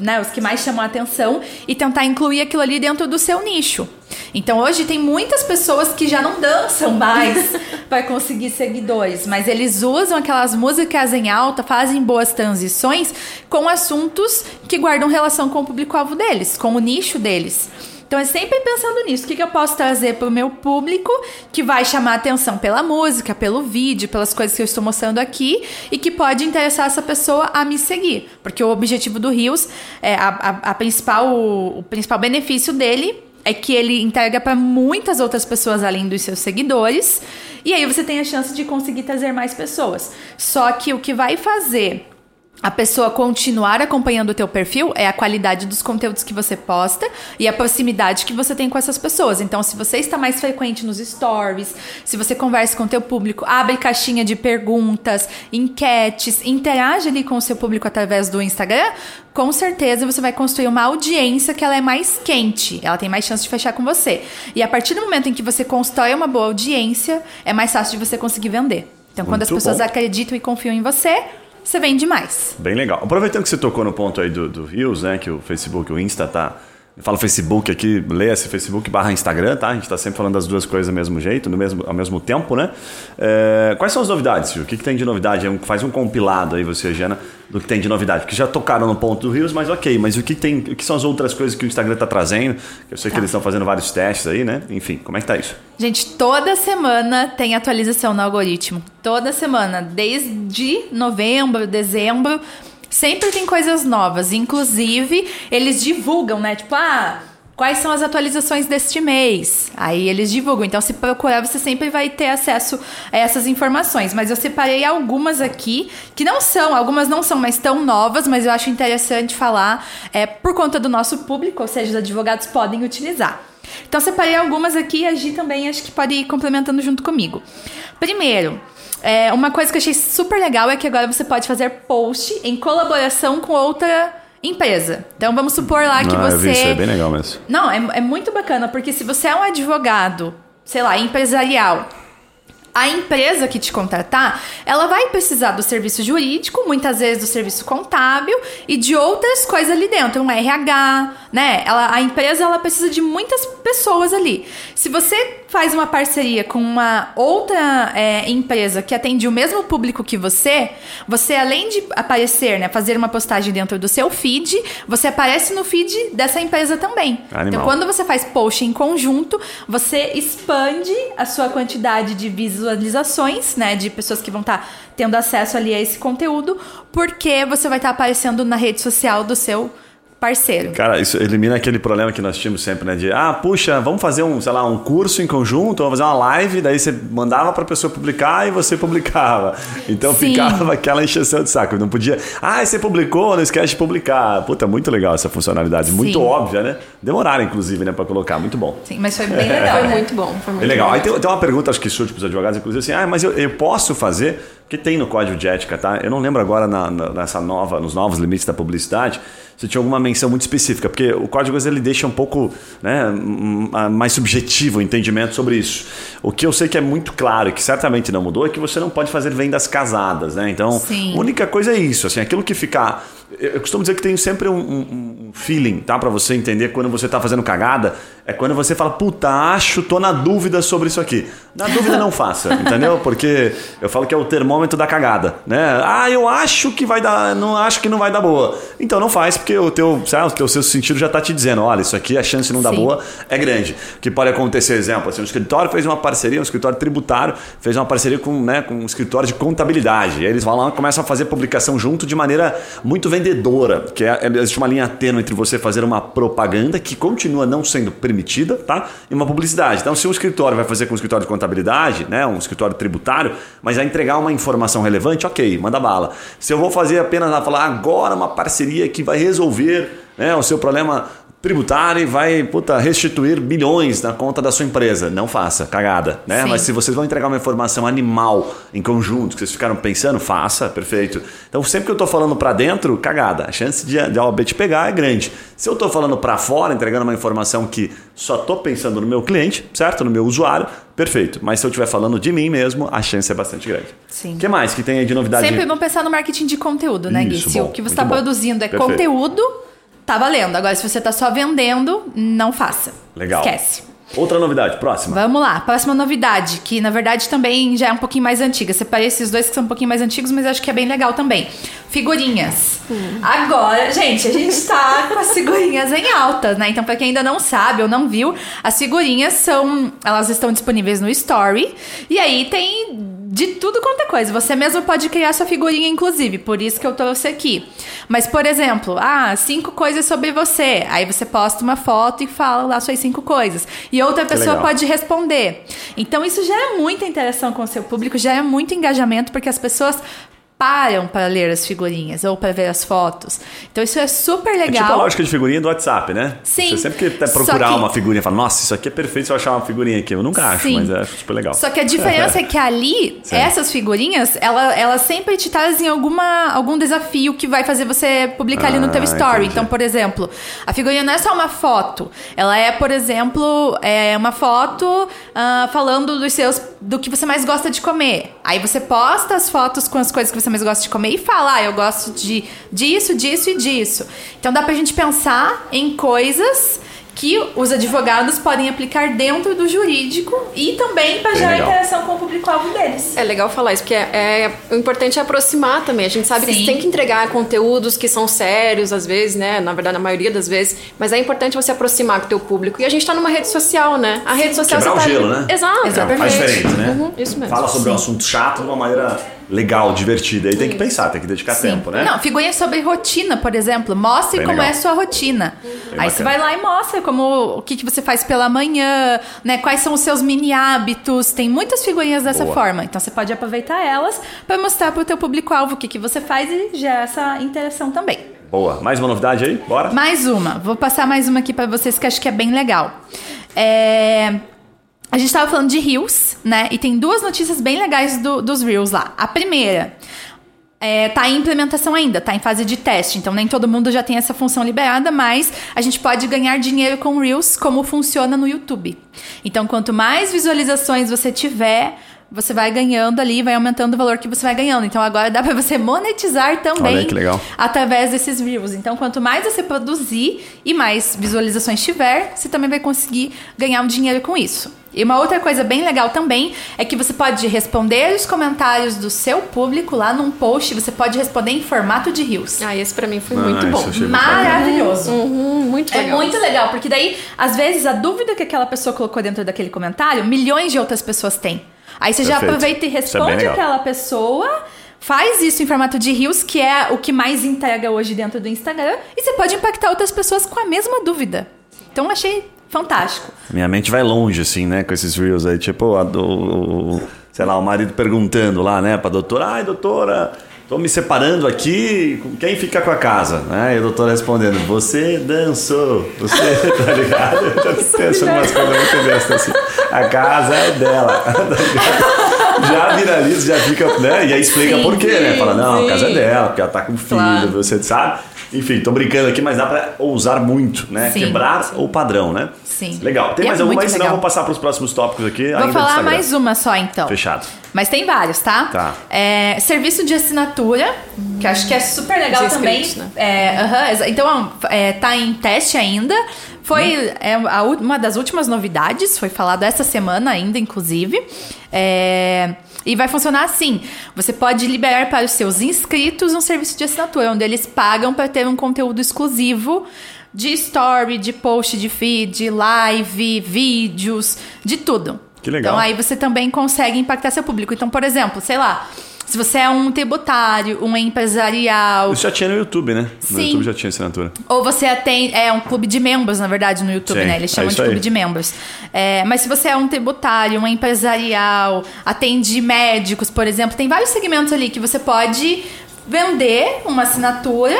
né, os que mais chamam a atenção e tentar incluir aquilo ali dentro do seu nicho. Então hoje tem muitas pessoas que já não dançam mais *laughs* para conseguir seguidores, mas eles usam aquelas músicas em alta, fazem boas transições com assuntos que guardam relação com o público-alvo deles, com o nicho deles. Então é sempre pensando nisso. O que, que eu posso trazer para o meu público que vai chamar atenção pela música, pelo vídeo, pelas coisas que eu estou mostrando aqui e que pode interessar essa pessoa a me seguir. Porque o objetivo do Rios, é a, a, a principal, o, o principal benefício dele é que ele entrega para muitas outras pessoas além dos seus seguidores. E aí você tem a chance de conseguir trazer mais pessoas. Só que o que vai fazer a pessoa continuar acompanhando o teu perfil é a qualidade dos conteúdos que você posta e a proximidade que você tem com essas pessoas. Então, se você está mais frequente nos stories, se você conversa com o teu público, abre caixinha de perguntas, enquetes, interage ali com o seu público através do Instagram, com certeza você vai construir uma audiência que ela é mais quente, ela tem mais chance de fechar com você. E a partir do momento em que você constrói uma boa audiência, é mais fácil de você conseguir vender. Então, quando Muito as pessoas bom. acreditam e confiam em você, você vende mais. Bem legal. Aproveitando que você tocou no ponto aí do, do Reels, né? Que o Facebook, o Insta tá. Fala Facebook aqui, leia esse Facebook barra Instagram, tá? A gente está sempre falando das duas coisas do mesmo jeito, no mesmo, ao mesmo tempo, né? É, quais são as novidades? O que, que tem de novidade? Faz um compilado aí, você, Jana, do que tem de novidade. Porque já tocaram no ponto do Rios, mas ok. Mas o que tem, o que são as outras coisas que o Instagram está trazendo? Eu sei tá. que eles estão fazendo vários testes aí, né? Enfim, como é que tá isso? Gente, toda semana tem atualização no algoritmo. Toda semana, desde novembro, dezembro, sempre tem coisas novas. Inclusive, eles divulgam, né? Tipo, ah, quais são as atualizações deste mês. Aí eles divulgam. Então, se procurar, você sempre vai ter acesso a essas informações. Mas eu separei algumas aqui que não são, algumas não são mais tão novas, mas eu acho interessante falar é, por conta do nosso público, ou seja, os advogados podem utilizar. Então, separei algumas aqui e a Gi também acho que pode ir complementando junto comigo. Primeiro, é, uma coisa que eu achei super legal é que agora você pode fazer post em colaboração com outra empresa. Então vamos supor lá que ah, você. isso é bem legal mesmo. Não, é, é muito bacana, porque se você é um advogado, sei lá, empresarial, a empresa que te contratar, ela vai precisar do serviço jurídico, muitas vezes do serviço contábil e de outras coisas ali dentro, um RH, né? Ela, a empresa ela precisa de muitas pessoas ali. Se você faz uma parceria com uma outra é, empresa que atende o mesmo público que você, você além de aparecer, né, fazer uma postagem dentro do seu feed, você aparece no feed dessa empresa também. Animal. Então, quando você faz post em conjunto, você expande a sua quantidade de visualizações, né, de pessoas que vão estar tá tendo acesso ali a esse conteúdo, porque você vai estar tá aparecendo na rede social do seu parceiro. Cara, isso elimina aquele problema que nós tínhamos sempre, né? De, ah, puxa, vamos fazer um, sei lá, um curso em conjunto, vamos fazer uma live, daí você mandava para a pessoa publicar e você *laughs* publicava. Então Sim. ficava aquela encheção de saco. Não podia, ah, você publicou, não esquece de publicar. Puta, muito legal essa funcionalidade, Sim. muito óbvia, né? Demoraram, inclusive, né, para colocar, muito bom. Sim, mas foi bem legal. foi muito bom. Foi muito é legal. Bom. Aí tem, tem, uma pergunta, acho que surge para os advogados, inclusive, assim, ah, mas eu, eu posso fazer que tem no código de ética, tá? Eu não lembro agora na, na, nessa nova, nos novos limites da publicidade, se tinha alguma menção muito específica, porque o código ele deixa um pouco né, mais subjetivo o entendimento sobre isso. O que eu sei que é muito claro e que certamente não mudou é que você não pode fazer vendas casadas, né? Então, Sim. a única coisa é isso, assim, aquilo que ficar eu costumo dizer que tem sempre um, um, um feeling, tá? Para você entender quando você tá fazendo cagada. É quando você fala, puta, acho, tô na dúvida sobre isso aqui. Na dúvida não faça, *laughs* entendeu? Porque eu falo que é o termômetro da cagada, né? Ah, eu acho que vai dar, não acho que não vai dar boa. Então não faz, porque o teu, sabe, o teu seu sentido já tá te dizendo, olha, isso aqui a chance de não dar Sim. boa é grande. O que pode acontecer, exemplo, assim, um escritório fez uma parceria, um escritório tributário fez uma parceria com, né, com um escritório de contabilidade. E aí eles vão lá e começam a fazer publicação junto de maneira muito vendedora, que é, existe uma linha tênue entre você fazer uma propaganda que continua não sendo permitida, tá? E uma publicidade. Então, se um escritório vai fazer com um escritório de contabilidade, né, um escritório tributário, mas vai entregar uma informação relevante, ok, manda bala. Se eu vou fazer apenas falar agora uma parceria que vai resolver né, o seu problema tributário e vai puta, restituir bilhões na conta da sua empresa. Não faça, cagada. Né? Mas se vocês vão entregar uma informação animal em conjunto, que vocês ficaram pensando, faça, perfeito. Então sempre que eu estou falando para dentro, cagada. A chance de, de a OAB te pegar é grande. Se eu estou falando para fora, entregando uma informação que só estou pensando no meu cliente, certo? No meu usuário, perfeito. Mas se eu estiver falando de mim mesmo, a chance é bastante grande. Sim. O que mais que tem aí de novidade? Sempre vamos pensar no marketing de conteúdo, né, Gui? Se o que você está produzindo é perfeito. conteúdo tá valendo. Agora, se você tá só vendendo, não faça. Legal. Esquece. Outra novidade, próxima. Vamos lá, próxima novidade, que na verdade também já é um pouquinho mais antiga. Separei esses dois que são um pouquinho mais antigos, mas acho que é bem legal também. Figurinhas. Hum. Agora, gente, a gente tá com as figurinhas em alta, né? Então, pra quem ainda não sabe ou não viu, as figurinhas são. Elas estão disponíveis no Story. E aí tem de tudo quanto é coisa. Você mesmo pode criar sua figurinha, inclusive, por isso que eu trouxe aqui. Mas, por exemplo, ah, cinco coisas sobre você. Aí você posta uma foto e fala lá suas cinco coisas. E outra pessoa pode responder. Então, isso gera muita interação com o seu público, gera muito engajamento, porque as pessoas param para ler as figurinhas ou para ver as fotos. Então isso é super legal. É tipo a lógica de figurinha do WhatsApp, né? Sim. Você sempre que procurar que... uma figurinha, fala, nossa, isso aqui é perfeito se eu achar uma figurinha aqui. Eu nunca acho, Sim. mas é super legal. Só que a diferença é que ali, *laughs* Sim. essas figurinhas, elas ela sempre te trazem alguma, algum desafio que vai fazer você publicar ah, ali no teu ah, story. Entendi. Então, por exemplo, a figurinha não é só uma foto. Ela é, por exemplo, é uma foto uh, falando dos seus, do que você mais gosta de comer. Aí você posta as fotos com as coisas que você você mais gosta de comer e falar, ah, eu gosto de disso, disso e disso. Então dá pra gente pensar em coisas que os advogados podem aplicar dentro do jurídico e também para gerar interação com o público-alvo deles. É legal falar isso, porque é, é, o importante é aproximar também. A gente sabe Sim. que tem que entregar conteúdos que são sérios, às vezes, né? Na verdade, na maioria das vezes, mas é importante você aproximar com o teu público. E a gente está numa rede social, né? A rede social Quebrar o tá gelo, ali... né? Exato, é, é faz diferente, né? Uhum, isso mesmo. Fala sobre Sim. um assunto chato de uma maneira legal, divertida. Aí tem que pensar, tem que dedicar Sim. tempo, né? Não, figurinha sobre rotina, por exemplo. Mostre Bem como legal. é a sua rotina. Bem Aí bacana. você vai lá e mostra como o que, que você faz pela manhã, né? Quais são os seus mini hábitos. Tem muitas figurinhas dessa Boa. forma. Então você pode aproveitar elas para mostrar para o teu público-alvo o que, que você faz e gerar essa interação também. Boa. Mais uma novidade aí? Bora? Mais uma. Vou passar mais uma aqui para vocês que acho que é bem legal. É... A gente estava falando de Reels, né? E tem duas notícias bem legais do, dos Reels lá. A primeira é, tá em implementação ainda, tá em fase de teste, então nem todo mundo já tem essa função liberada, mas a gente pode ganhar dinheiro com Reels como funciona no YouTube. Então, quanto mais visualizações você tiver, você vai ganhando ali, vai aumentando o valor que você vai ganhando. Então agora dá para você monetizar também através desses views. Então quanto mais você produzir e mais visualizações tiver, você também vai conseguir ganhar um dinheiro com isso. E uma outra coisa bem legal também é que você pode responder os comentários do seu público lá num post, você pode responder em formato de rios. Ah, esse para mim foi ah, muito bom. Maravilhoso. Uhum, muito é legal. É muito legal, porque daí, às vezes, a dúvida que aquela pessoa colocou dentro daquele comentário, milhões de outras pessoas têm. Aí você Perfeito. já aproveita e é responde é aquela pessoa. Faz isso em formato de rios, que é o que mais entrega hoje dentro do Instagram, e você pode impactar outras pessoas com a mesma dúvida. Então achei fantástico. Minha mente vai longe, assim, né, com esses reels aí, tipo, a do, sei lá, o marido perguntando lá, né, pra doutora, ai, doutora, Estou me separando aqui, quem fica com a casa? Né? E o doutor respondendo, você dançou, você, *laughs* tá ligado? Eu já penso em umas coisas muito bestas assim. A casa é dela. *laughs* já viraliza, já fica, né? E aí explica sim, por quê, né? Fala, não, sim. a casa é dela, porque ela tá com filho, claro. você sabe. Enfim, tô brincando aqui, mas dá para ousar muito, né? Sim, Quebrar sim. o padrão, né? Sim. Legal. Tem e mais é alguma aí, senão eu vou passar para os próximos tópicos aqui. Vou falar mais uma só, então. Fechado. Mas tem vários, tá? Tá. É, serviço de assinatura, que acho que é super legal de também. Né? É, uh -huh, então, é, tá em teste ainda. Foi hum. é, a, uma das últimas novidades, foi falado essa semana ainda, inclusive. É, e vai funcionar assim: você pode liberar para os seus inscritos um serviço de assinatura, onde eles pagam para ter um conteúdo exclusivo de story, de post de feed, de live, vídeos, de tudo. Que legal. Então aí você também consegue impactar seu público. Então, por exemplo, sei lá, se você é um tributário, um empresarial. Isso já tinha no YouTube, né? Sim. No YouTube já tinha assinatura. Ou você atende. É um clube de membros, na verdade, no YouTube, Sim, né? Eles chamam é de clube aí. de membros. É, mas se você é um tributário, um empresarial, atende médicos, por exemplo, tem vários segmentos ali que você pode vender uma assinatura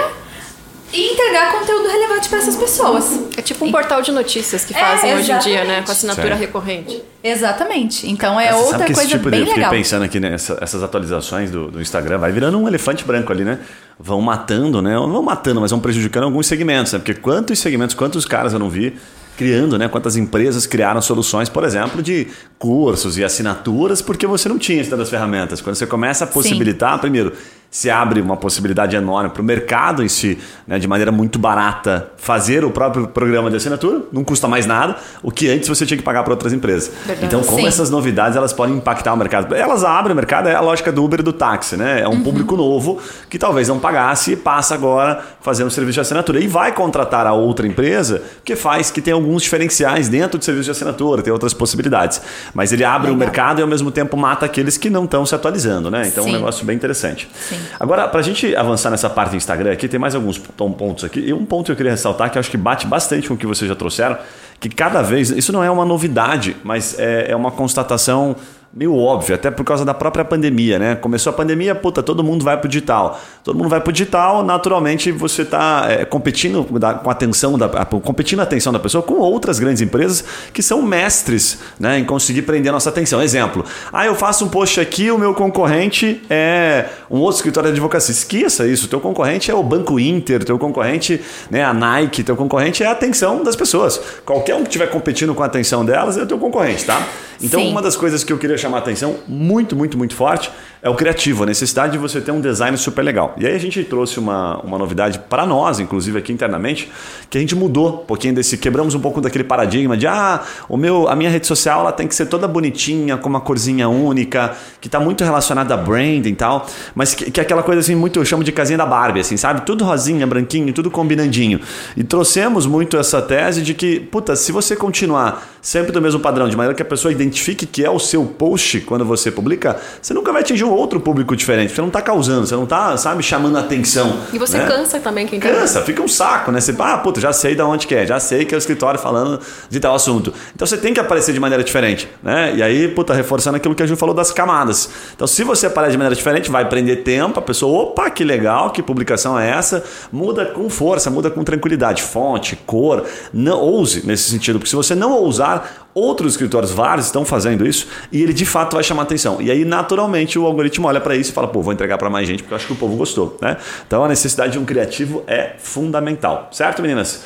e entregar conteúdo relevante para essas pessoas. É tipo um portal de notícias que fazem é, hoje em dia, né? Com assinatura certo. recorrente. Exatamente. Então é outra coisa tipo bem de, legal. Fiquei pensando aqui nessas atualizações do, do, Instagram, vai virando um elefante branco ali, né? Vão matando, né? Não vão matando, mas vão prejudicando alguns segmentos, né? Porque quantos segmentos, quantos caras eu não vi criando, né? Quantas empresas criaram soluções, por exemplo, de cursos e assinaturas, porque você não tinha essas ferramentas. Quando você começa a possibilitar, Sim. primeiro, se abre uma possibilidade enorme para o mercado em si, né, de maneira muito barata, fazer o próprio programa de assinatura, não custa mais nada, o que antes você tinha que pagar para outras empresas. Verdade. Então, como Sim. essas novidades elas podem impactar o mercado? Elas abrem o mercado, é a lógica do Uber e do táxi, né? É um uhum. público novo que talvez não pagasse e passa agora fazendo serviço de assinatura. E vai contratar a outra empresa que faz, que tem alguns diferenciais dentro do serviço de assinatura, tem outras possibilidades. Mas ele abre Legal. o mercado e ao mesmo tempo mata aqueles que não estão se atualizando, né? Então Sim. é um negócio bem interessante. Sim. Agora, para a gente avançar nessa parte do Instagram aqui, tem mais alguns pontos aqui. E um ponto que eu queria ressaltar que acho que bate bastante com o que vocês já trouxeram, que cada vez, isso não é uma novidade, mas é, é uma constatação meio óbvio, até por causa da própria pandemia, né? Começou a pandemia, puta, todo mundo vai pro digital. Todo mundo vai pro digital, naturalmente você está é, competindo com a atenção da, competindo a atenção da pessoa com outras grandes empresas que são mestres né, em conseguir prender a nossa atenção. Exemplo, ah, eu faço um post aqui, o meu concorrente é um outro escritório de advocacia. Esqueça isso, o teu concorrente é o Banco Inter, teu concorrente né, a Nike, teu concorrente é a atenção das pessoas. Qualquer um que estiver competindo com a atenção delas é o teu concorrente, tá? Então, Sim. uma das coisas que eu queria chamar a atenção muito, muito, muito forte é o criativo, a necessidade de você ter um design super legal. E aí a gente trouxe uma, uma novidade para nós, inclusive aqui internamente, que a gente mudou um pouquinho desse, quebramos um pouco daquele paradigma de ah, o meu, a minha rede social ela tem que ser toda bonitinha, com uma corzinha única, que está muito relacionada a branding e tal, mas que, que é aquela coisa assim, muito, eu chamo de casinha da Barbie, assim, sabe? Tudo rosinha, branquinho, tudo combinandinho. E trouxemos muito essa tese de que, puta, se você continuar sempre do mesmo padrão, de maneira que a pessoa identifique que é o seu post quando você publica, você nunca vai atingir um outro público diferente. Você não está causando, você não está, sabe, chamando a atenção. E você né? cansa também quem Cansa, fica um saco, né? Você, ah, puta, já sei de onde que é, já sei que é o escritório falando de tal assunto. Então você tem que aparecer de maneira diferente, né? E aí, puta, reforçando aquilo que a Ju falou das camadas. Então, se você aparece de maneira diferente, vai prender tempo, a pessoa, opa, que legal, que publicação é essa? Muda com força, muda com tranquilidade. Fonte, cor, não ouse nesse sentido, porque se você não ousar, Outros escritórios, vários, estão fazendo isso e ele de fato vai chamar atenção. E aí, naturalmente, o algoritmo olha para isso e fala: pô, vou entregar para mais gente porque eu acho que o povo gostou. Né? Então, a necessidade de um criativo é fundamental. Certo, meninas?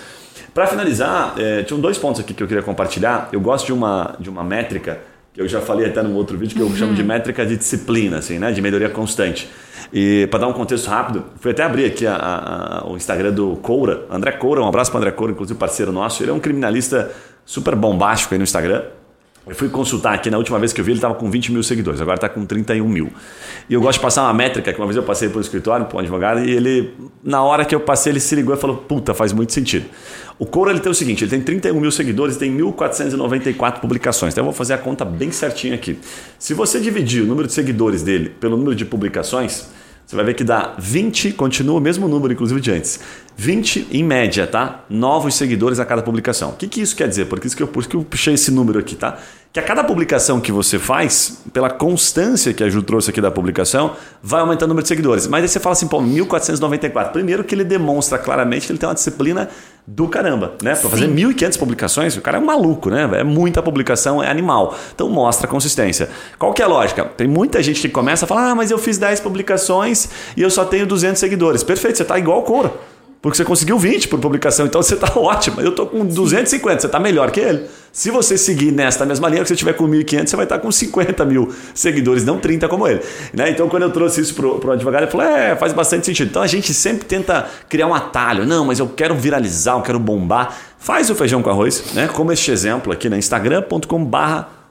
Para finalizar, é, tinham dois pontos aqui que eu queria compartilhar. Eu gosto de uma, de uma métrica que eu já falei até no outro vídeo, que eu uhum. chamo de métrica de disciplina, assim, né? de melhoria constante. E para dar um contexto rápido, fui até abrir aqui a, a, a, o Instagram do Coura, André Coura, um abraço para André Coura, inclusive parceiro nosso. Ele é um criminalista super bombástico aí no Instagram. Eu fui consultar aqui, na última vez que eu vi, ele estava com 20 mil seguidores, agora está com 31 mil. E eu gosto de passar uma métrica, que uma vez eu passei para o escritório, para um advogado, e ele, na hora que eu passei, ele se ligou e falou: Puta, faz muito sentido. O Couro ele tem o seguinte: ele tem 31 mil seguidores e tem 1.494 publicações. Então eu vou fazer a conta bem certinha aqui. Se você dividir o número de seguidores dele pelo número de publicações, você vai ver que dá 20, continua o mesmo número, inclusive, de antes. 20 em média, tá? Novos seguidores a cada publicação. O que, que isso quer dizer? Porque isso que eu, por que eu puxei esse número aqui, tá? Que a cada publicação que você faz, pela constância que a Ju trouxe aqui da publicação, vai aumentando o número de seguidores. Mas aí você fala assim, pô, 1494. Primeiro que ele demonstra claramente que ele tem uma disciplina do caramba, né? Para fazer 1.500 publicações, o cara é um maluco, né? É muita publicação, é animal. Então mostra consistência. Qual que é a lógica? Tem muita gente que começa a falar, ah, mas eu fiz 10 publicações e eu só tenho 200 seguidores. Perfeito, você está igual o Cora. Porque você conseguiu 20 por publicação, então você está *laughs* ótimo. Eu estou com 250, você está melhor que ele. Se você seguir nesta mesma linha, que você tiver com 1.500, você vai estar com 50 mil seguidores, não 30 como ele. Né? Então, quando eu trouxe isso para o advogado, ele falou: é, faz bastante sentido. Então, a gente sempre tenta criar um atalho. Não, mas eu quero viralizar, eu quero bombar. Faz o feijão com arroz, né? como este exemplo aqui na instagram.com/barra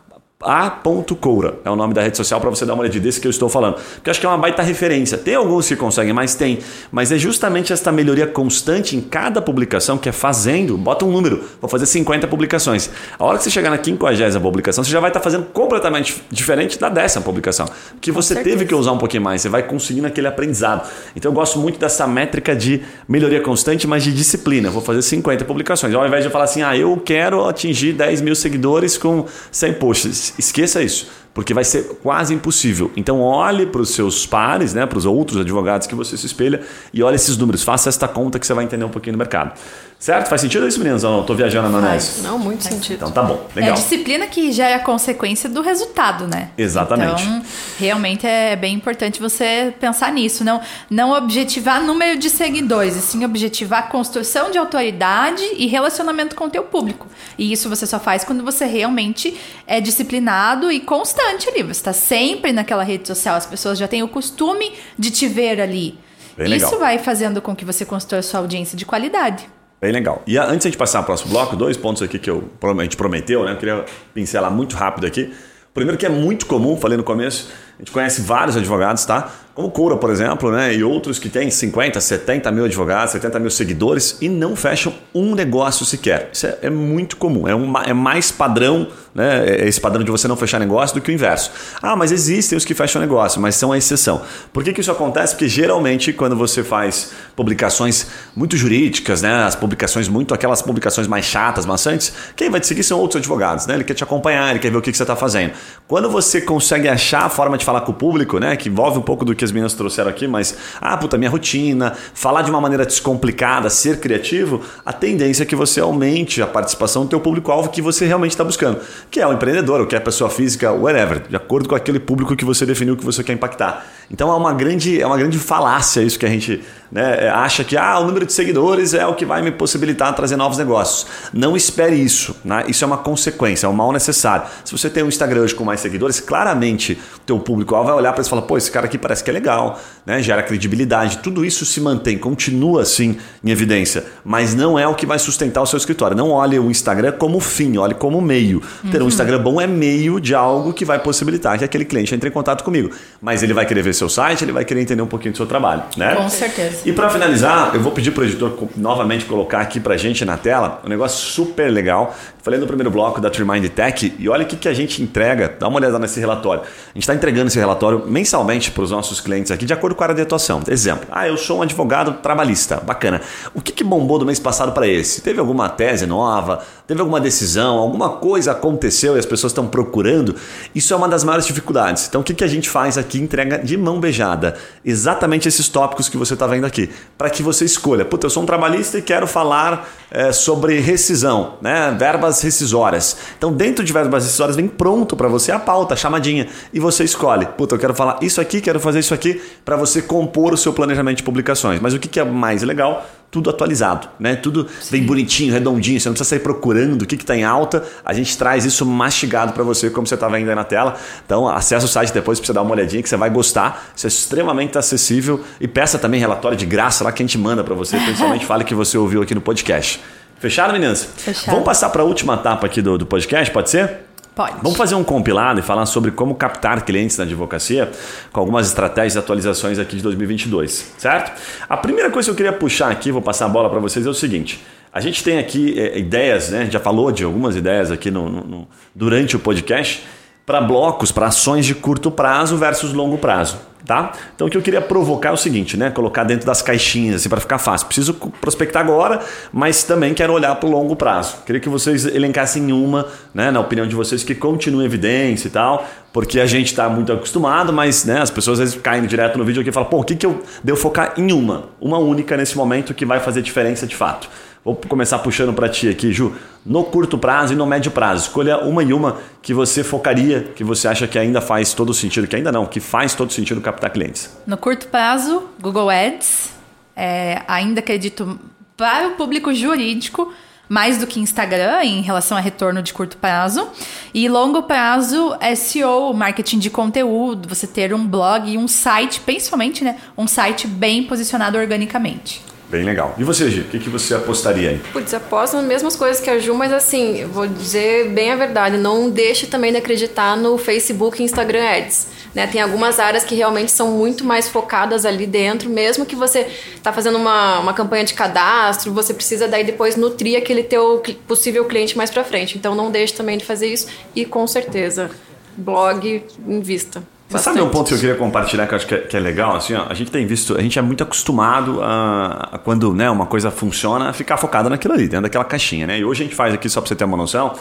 a.coura é o nome da rede social para você dar uma olhada desse que eu estou falando. Porque eu acho que é uma baita referência. Tem alguns que conseguem, mas tem. Mas é justamente esta melhoria constante em cada publicação que é fazendo. Bota um número, vou fazer 50 publicações. A hora que você chegar na 50 publicação, você já vai estar fazendo completamente diferente da décima publicação. Que você teve que usar um pouquinho mais, você vai conseguindo aquele aprendizado. Então eu gosto muito dessa métrica de melhoria constante, mas de disciplina. Eu vou fazer 50 publicações. Ao invés de falar assim, ah, eu quero atingir 10 mil seguidores com 100 posts esqueça isso, porque vai ser quase impossível. Então olhe para os seus pares, né, para os outros advogados que você se espelha e olhe esses números, faça esta conta que você vai entender um pouquinho do mercado. Certo? Faz sentido isso, meninas? Ou não? Tô viajando na maionese? Não, muito sentido. Então tá bom, legal. É a disciplina que já é a consequência do resultado, né? Exatamente. Então, realmente é bem importante você pensar nisso. Não, não objetivar número de seguidores, e sim objetivar construção de autoridade e relacionamento com o teu público. E isso você só faz quando você realmente é disciplinado e constante ali. Você está sempre naquela rede social, as pessoas já têm o costume de te ver ali. Bem Isso legal. vai fazendo com que você construa a sua audiência de qualidade. Bem legal. E antes de a gente passar para o próximo bloco, dois pontos aqui que eu, a gente prometeu, né? Eu queria pincelar muito rápido aqui. Primeiro que é muito comum, falei no começo, gente conhece vários advogados, tá? Como Cura, por exemplo, né? e outros que têm 50, 70 mil advogados, 70 mil seguidores e não fecham um negócio sequer. Isso é, é muito comum, é, uma, é mais padrão, né? É esse padrão de você não fechar negócio do que o inverso. Ah, mas existem os que fecham negócio, mas são a exceção. Por que, que isso acontece? Porque geralmente quando você faz publicações muito jurídicas, né? as publicações muito, aquelas publicações mais chatas, maçantes, quem vai te seguir são outros advogados, né? ele quer te acompanhar, ele quer ver o que, que você está fazendo. Quando você consegue achar a forma de falar com o público, né? que envolve um pouco do que as meninas trouxeram aqui, mas, ah, puta, minha rotina, falar de uma maneira descomplicada, ser criativo, a tendência é que você aumente a participação do teu público-alvo que você realmente está buscando, que é o empreendedor, ou que é a pessoa física, whatever, de acordo com aquele público que você definiu que você quer impactar. Então é uma grande, é uma grande falácia isso que a gente né, acha que ah, o número de seguidores é o que vai me possibilitar trazer novos negócios. Não espere isso. Né? Isso é uma consequência, é um mal necessário. Se você tem um Instagram hoje com mais seguidores, claramente o teu público vai olhar para você e falar, pô, esse cara aqui parece que é legal, né? gera credibilidade. Tudo isso se mantém, continua assim em evidência, mas não é o que vai sustentar o seu escritório. Não olhe o Instagram como fim, olhe como meio. Uhum. Ter um Instagram bom é meio de algo que vai possibilitar que aquele cliente entre em contato comigo. Mas ele vai querer ver seu site, ele vai querer entender um pouquinho do seu trabalho. Né? Com certeza. E para finalizar, eu vou pedir para o editor novamente colocar aqui para gente na tela um negócio super legal. Falei no primeiro bloco da Trimind Tech e olha o que, que a gente entrega. Dá uma olhada nesse relatório. A gente está entregando esse relatório mensalmente para os nossos clientes aqui de acordo com a área de atuação. Exemplo, ah, eu sou um advogado trabalhista. Bacana. O que, que bombou do mês passado para esse? Teve alguma tese nova? Teve alguma decisão? Alguma coisa aconteceu e as pessoas estão procurando? Isso é uma das maiores dificuldades. Então o que, que a gente faz aqui? Entrega de mão beijada exatamente esses tópicos que você está vendo aqui para que você escolha. Puta, eu sou um trabalhista e quero falar é, sobre rescisão, né? verbas rescisórias. Então, dentro de verbas rescisórias, vem pronto para você a pauta, a chamadinha, e você escolhe. Puta, eu quero falar isso aqui, quero fazer isso aqui, para você compor o seu planejamento de publicações. Mas o que, é mais legal? tudo atualizado, né? Tudo Sim. bem bonitinho, redondinho, você não precisa sair procurando o que está em alta, a gente traz isso mastigado para você, como você está vendo aí na tela. Então, acesse o site depois para você dar uma olhadinha que você vai gostar, isso é extremamente acessível e peça também relatório de graça lá que a gente manda para você, principalmente *laughs* fale que você ouviu aqui no podcast. Fechado, meninas? Fechado. Vamos passar para a última etapa aqui do, do podcast, pode ser? Pode. Vamos fazer um compilado e falar sobre como captar clientes na advocacia com algumas estratégias e atualizações aqui de 2022, certo? A primeira coisa que eu queria puxar aqui, vou passar a bola para vocês, é o seguinte. A gente tem aqui é, ideias, né? já falou de algumas ideias aqui no, no durante o podcast para blocos, para ações de curto prazo versus longo prazo. Tá? Então o que eu queria provocar é o seguinte, né? Colocar dentro das caixinhas assim, para ficar fácil. Preciso prospectar agora, mas também quero olhar para o longo prazo. Queria que vocês elencassem uma, né, na opinião de vocês, que continue evidência e tal, porque a gente está muito acostumado, mas né, as pessoas às vezes caem direto no vídeo aqui e falam, pô, o que, que eu devo focar em uma? Uma única nesse momento que vai fazer diferença de fato. Vou começar puxando para ti aqui, Ju. No curto prazo e no médio prazo, escolha uma e uma que você focaria, que você acha que ainda faz todo sentido, que ainda não, que faz todo sentido captar clientes. No curto prazo, Google Ads. É, ainda acredito para o público jurídico mais do que Instagram em relação a retorno de curto prazo. E longo prazo, SEO, marketing de conteúdo, você ter um blog e um site, principalmente, né? Um site bem posicionado organicamente. Bem legal. E você, Gi, o que, que você apostaria aí? Putz, aposto nas mesmas coisas que a Ju, mas assim, vou dizer bem a verdade, não deixe também de acreditar no Facebook e Instagram Ads. Né? Tem algumas áreas que realmente são muito mais focadas ali dentro, mesmo que você está fazendo uma, uma campanha de cadastro, você precisa daí depois nutrir aquele teu possível cliente mais para frente. Então não deixe também de fazer isso e com certeza, blog em vista. Você sabe um ponto que eu queria compartilhar que eu acho que é, que é legal? Assim, ó, a gente tem visto, a gente é muito acostumado a, a, quando né, uma coisa funciona, ficar focado naquilo ali, dentro daquela caixinha. Né? E hoje a gente faz aqui, só para você ter uma noção,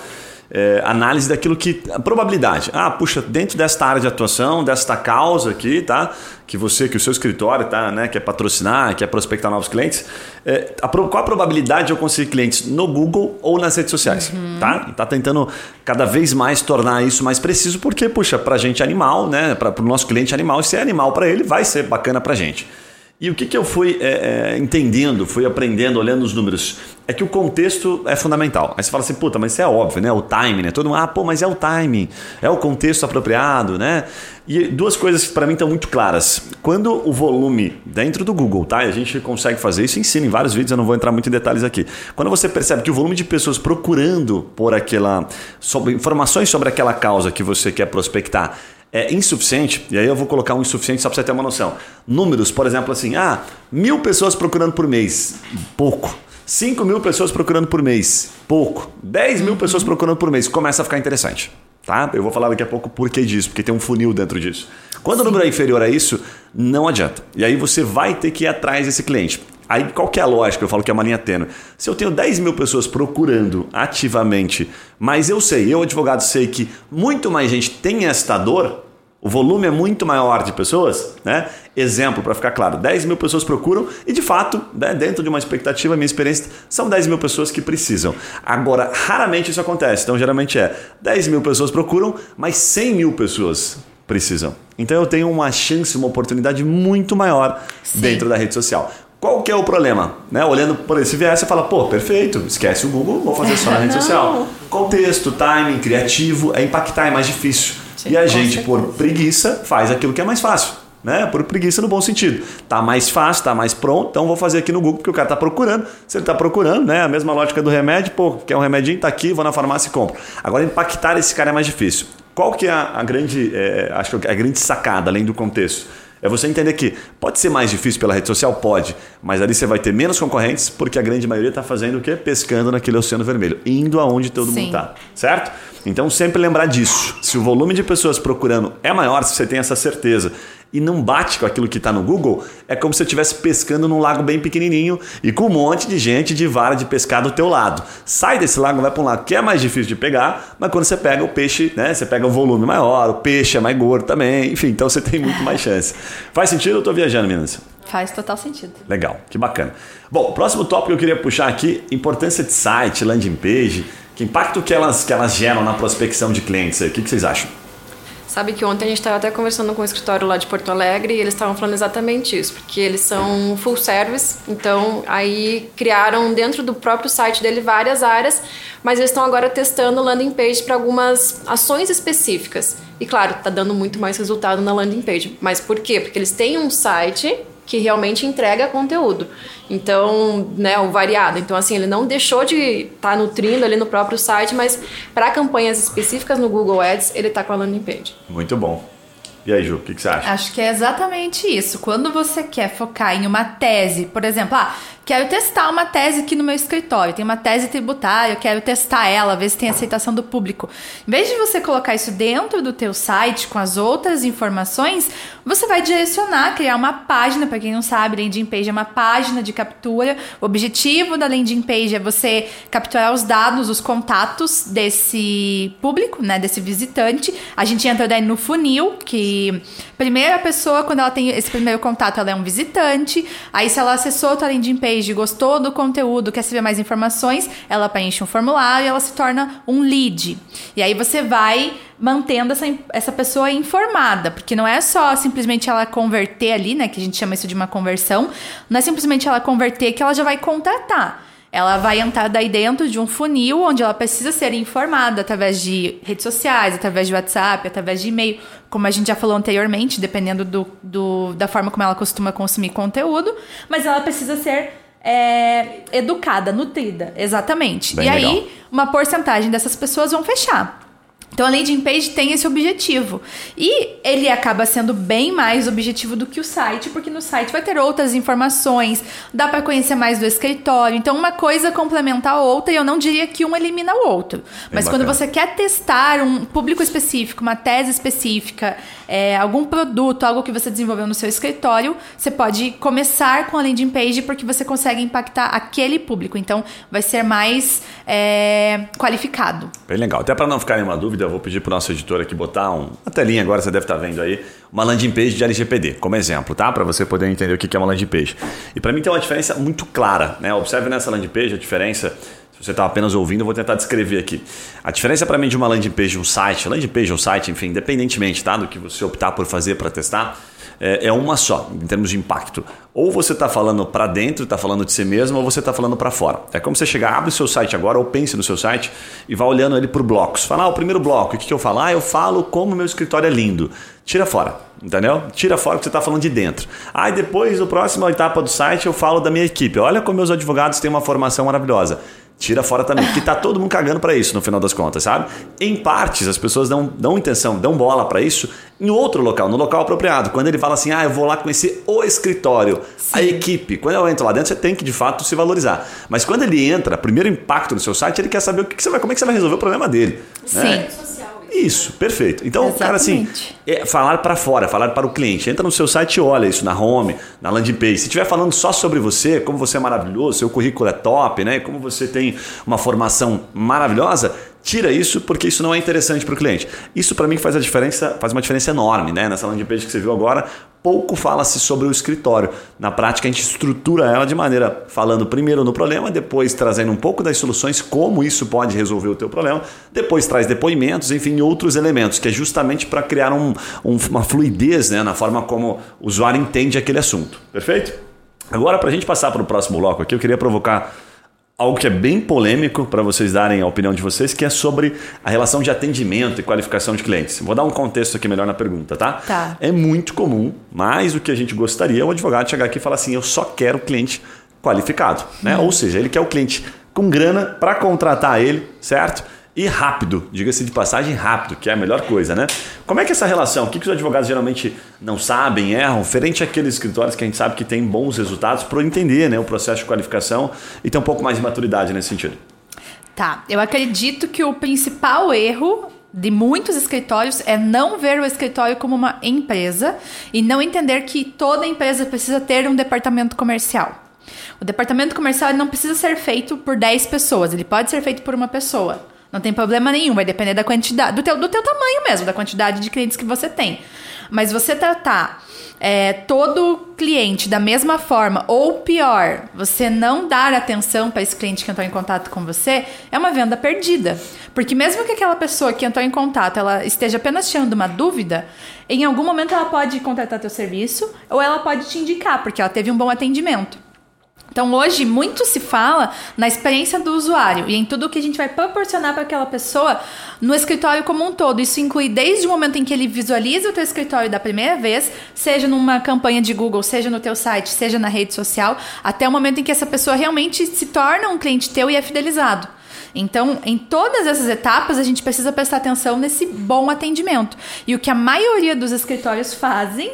é, análise daquilo que. A probabilidade. Ah, puxa, dentro desta área de atuação, desta causa aqui, tá? Que você, que o seu escritório tá, né, quer patrocinar, quer prospectar novos clientes. É, a, qual a probabilidade de eu conseguir clientes no Google ou nas redes sociais? Uhum. Tá? tá tentando cada vez mais tornar isso mais preciso, porque, puxa, pra gente é animal, né? Para o nosso cliente é animal, se é animal para ele, vai ser bacana pra gente. E o que, que eu fui é, é, entendendo, fui aprendendo, olhando os números, é que o contexto é fundamental. Aí você fala assim, puta, mas isso é óbvio, né? O timing, né? Todo mundo, ah, pô, mas é o timing, é o contexto apropriado, né? E duas coisas que para mim estão muito claras. Quando o volume dentro do Google, tá? A gente consegue fazer isso, ensina em vários vídeos, eu não vou entrar muito em detalhes aqui. Quando você percebe que o volume de pessoas procurando por aquela sobre, informações sobre aquela causa que você quer prospectar é insuficiente, e aí eu vou colocar um insuficiente só para você ter uma noção. Números, por exemplo, assim, ah, mil pessoas procurando por mês, pouco. 5 mil pessoas procurando por mês, pouco. 10 mil pessoas procurando por mês, começa a ficar interessante. Tá? Eu vou falar daqui a pouco por que disso, porque tem um funil dentro disso. Quando Sim. o número é inferior a isso, não adianta. E aí você vai ter que ir atrás desse cliente. Aí qual que é a lógica? Eu falo que é uma linha tênue. Se eu tenho 10 mil pessoas procurando ativamente, mas eu sei, eu advogado sei que muito mais gente tem esta dor, o volume é muito maior de pessoas, né? Exemplo, para ficar claro, 10 mil pessoas procuram e de fato, né, dentro de uma expectativa, minha experiência, são 10 mil pessoas que precisam. Agora, raramente isso acontece. Então, geralmente é 10 mil pessoas procuram, mas 100 mil pessoas precisam. Então, eu tenho uma chance, uma oportunidade muito maior Sim. dentro da rede social. Qual que é o problema? Né? Olhando por esse viés, você fala, pô, perfeito, esquece o Google, vou fazer só na rede *laughs* social. Contexto, timing, criativo, é impactar, é mais difícil. Sim, e a gente, certeza. por preguiça, faz aquilo que é mais fácil. Né? Por preguiça no bom sentido. Tá mais fácil, tá mais pronto, então vou fazer aqui no Google, porque o cara tá procurando. Se ele tá procurando, né? A mesma lógica do remédio, pô, quer um remedinho, tá aqui, vou na farmácia e compro. Agora, impactar esse cara é mais difícil. Qual que é a, a grande, é, acho que é a grande sacada, além do contexto? É você entender que pode ser mais difícil pela rede social? Pode, mas ali você vai ter menos concorrentes, porque a grande maioria está fazendo o quê? Pescando naquele oceano vermelho, indo aonde todo Sim. mundo está, certo? Então sempre lembrar disso. Se o volume de pessoas procurando é maior, se você tem essa certeza e não bate com aquilo que está no Google, é como se você estivesse pescando num lago bem pequenininho e com um monte de gente de vara de pescar do teu lado. Sai desse lago, vai para um lago que é mais difícil de pegar, mas quando você pega o peixe, né, você pega o volume maior, o peixe é mais gordo também, *laughs* enfim, então você tem muito mais chance. Faz sentido ou estou viajando, meninas? Faz total sentido. Legal, que bacana. Bom, próximo tópico que eu queria puxar aqui, importância de site, landing page, que impacto que elas, que elas geram na prospecção de clientes. O que, que vocês acham? Sabe que ontem a gente estava até conversando com o escritório lá de Porto Alegre e eles estavam falando exatamente isso, porque eles são full service, então aí criaram dentro do próprio site dele várias áreas, mas eles estão agora testando landing page para algumas ações específicas. E claro, está dando muito mais resultado na landing page. Mas por quê? Porque eles têm um site que realmente entrega conteúdo. Então, né, o variado. Então, assim, ele não deixou de estar tá nutrindo ali no próprio site, mas para campanhas específicas no Google Ads, ele está com a landing page. Muito bom. E aí, Ju, o que, que, você acha? Acho que é exatamente isso. Quando você quer focar em uma tese, por exemplo, ah, quero testar uma tese aqui no meu escritório, tem uma tese tributária, eu quero testar ela, ver se tem aceitação do público. Em vez de você colocar isso dentro do teu site com as outras informações, você vai direcionar, criar uma página, para quem não sabe, landing page é uma página de captura. O objetivo da landing page é você capturar os dados, os contatos desse público, né, desse visitante. A gente entra daí no funil, que primeiro a pessoa, quando ela tem esse primeiro contato, ela é um visitante. Aí se ela acessou a landing page, page gostou do conteúdo, quer saber mais informações, ela preenche um formulário e ela se torna um lead. E aí você vai mantendo essa, essa pessoa informada, porque não é só simplesmente ela converter ali, né, que a gente chama isso de uma conversão, não é simplesmente ela converter que ela já vai contratar. Ela vai entrar daí dentro de um funil onde ela precisa ser informada através de redes sociais, através de WhatsApp, através de e-mail, como a gente já falou anteriormente, dependendo do, do da forma como ela costuma consumir conteúdo, mas ela precisa ser é, educada, nutrida, exatamente. Bem e legal. aí, uma porcentagem dessas pessoas vão fechar. Então a landing page tem esse objetivo. E ele acaba sendo bem mais objetivo do que o site, porque no site vai ter outras informações, dá para conhecer mais do escritório. Então uma coisa complementa a outra e eu não diria que um elimina o outro. Mas quando você quer testar um público específico, uma tese específica, é, algum produto, algo que você desenvolveu no seu escritório, você pode começar com a landing page porque você consegue impactar aquele público. Então vai ser mais é, qualificado. Bem legal. Até para não ficar nenhuma dúvida, dúvida, eu vou pedir para o nosso editor aqui botar um, uma telinha agora, você deve estar tá vendo aí, uma landing page de LGPD, como exemplo, tá? Para você poder entender o que é uma landing page. E para mim tem uma diferença muito clara, né? Observe nessa landing page a diferença. Você está apenas ouvindo, eu vou tentar descrever aqui. A diferença para mim de uma landing page um site, landing page ou site, enfim, independentemente tá, do que você optar por fazer para testar, é, é uma só, em termos de impacto. Ou você está falando para dentro, está falando de si mesmo, ou você está falando para fora. É como você chegar, abre o seu site agora, ou pense no seu site e vá olhando ele por blocos. Fala, ah, o primeiro bloco, o que, que eu falo? Ah, eu falo como meu escritório é lindo. Tira fora, entendeu? Tira fora o que você está falando de dentro. Aí ah, depois, a próxima etapa do site, eu falo da minha equipe. Olha como meus advogados têm uma formação maravilhosa tira fora também. Porque tá todo mundo cagando para isso no final das contas, sabe? Em partes, as pessoas dão, dão intenção, dão bola para isso em outro local, no local apropriado. Quando ele fala assim, ah, eu vou lá conhecer o escritório, Sim. a equipe. Quando eu entro lá dentro, você tem que de fato se valorizar. Mas quando ele entra, primeiro impacto no seu site, ele quer saber o que, que você vai, como é que você vai resolver o problema dele. Sim. Né? Isso, perfeito. Então, Exatamente. cara, assim, é falar para fora, falar para o cliente. Entra no seu site e olha isso na home, na landing page. Se estiver falando só sobre você, como você é maravilhoso, seu currículo é top, né? Como você tem uma formação maravilhosa, tira isso porque isso não é interessante para o cliente. Isso para mim faz a diferença, faz uma diferença enorme, né? Nessa landing page que você viu agora, pouco fala-se sobre o escritório. Na prática, a gente estrutura ela de maneira falando primeiro no problema, depois trazendo um pouco das soluções, como isso pode resolver o teu problema, depois traz depoimentos, enfim, outros elementos, que é justamente para criar um, um, uma fluidez né, na forma como o usuário entende aquele assunto. Perfeito? Agora, para a gente passar para o próximo bloco aqui, eu queria provocar algo que é bem polêmico para vocês darem a opinião de vocês, que é sobre a relação de atendimento e qualificação de clientes. Vou dar um contexto aqui melhor na pergunta, tá? Tá. É muito comum, mais do que a gente gostaria, o advogado chegar aqui e falar assim: eu só quero cliente qualificado, né? Hum. Ou seja, ele quer o cliente com grana para contratar ele, certo? E rápido, diga-se de passagem rápido, que é a melhor coisa, né? Como é que é essa relação? O que, que os advogados geralmente não sabem, erram, frente àqueles escritórios que a gente sabe que tem bons resultados para entender né, o processo de qualificação e ter um pouco mais de maturidade nesse sentido? Tá, eu acredito que o principal erro de muitos escritórios é não ver o escritório como uma empresa e não entender que toda empresa precisa ter um departamento comercial. O departamento comercial não precisa ser feito por 10 pessoas, ele pode ser feito por uma pessoa. Não tem problema nenhum, vai depender da quantidade, do teu, do teu tamanho mesmo, da quantidade de clientes que você tem. Mas você tratar é, todo cliente da mesma forma, ou pior, você não dar atenção para esse cliente que entrou em contato com você, é uma venda perdida. Porque mesmo que aquela pessoa que entrou em contato ela esteja apenas tirando uma dúvida, em algum momento ela pode contratar teu serviço ou ela pode te indicar, porque ela teve um bom atendimento. Então, hoje, muito se fala na experiência do usuário e em tudo que a gente vai proporcionar para aquela pessoa no escritório como um todo. Isso inclui desde o momento em que ele visualiza o teu escritório da primeira vez, seja numa campanha de Google, seja no teu site, seja na rede social, até o momento em que essa pessoa realmente se torna um cliente teu e é fidelizado. Então, em todas essas etapas, a gente precisa prestar atenção nesse bom atendimento. E o que a maioria dos escritórios fazem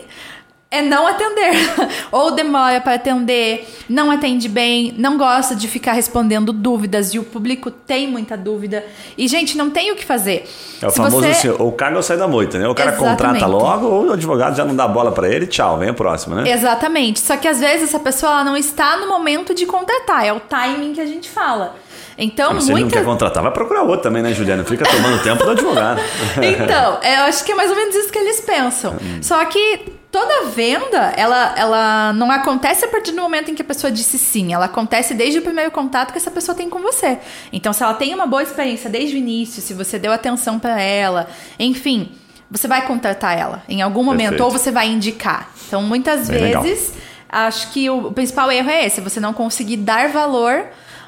é não atender. *laughs* Ou demora para atender, não atende bem, não gosta de ficar respondendo dúvidas e o público tem muita dúvida. E, gente, não tem o que fazer. É o Se famoso você... assim, ou caga ou sai da moita, né? O cara Exatamente. contrata logo ou o advogado já não dá bola para ele, tchau, vem a próxima, né? Exatamente. Só que às vezes essa pessoa não está no momento de contratar, é o timing que a gente fala. Então, Mas se muita... ele não quer contratar, vai procurar outro também, né, Juliana? Fica tomando tempo do advogado. *laughs* então, eu acho que é mais ou menos isso que eles pensam. Hum. Só que toda venda, ela, ela não acontece a partir do momento em que a pessoa disse sim. Ela acontece desde o primeiro contato que essa pessoa tem com você. Então, se ela tem uma boa experiência desde o início, se você deu atenção para ela, enfim, você vai contratar ela em algum momento Perfeito. ou você vai indicar. Então, muitas Bem vezes, legal. acho que o principal erro é esse: você não conseguir dar valor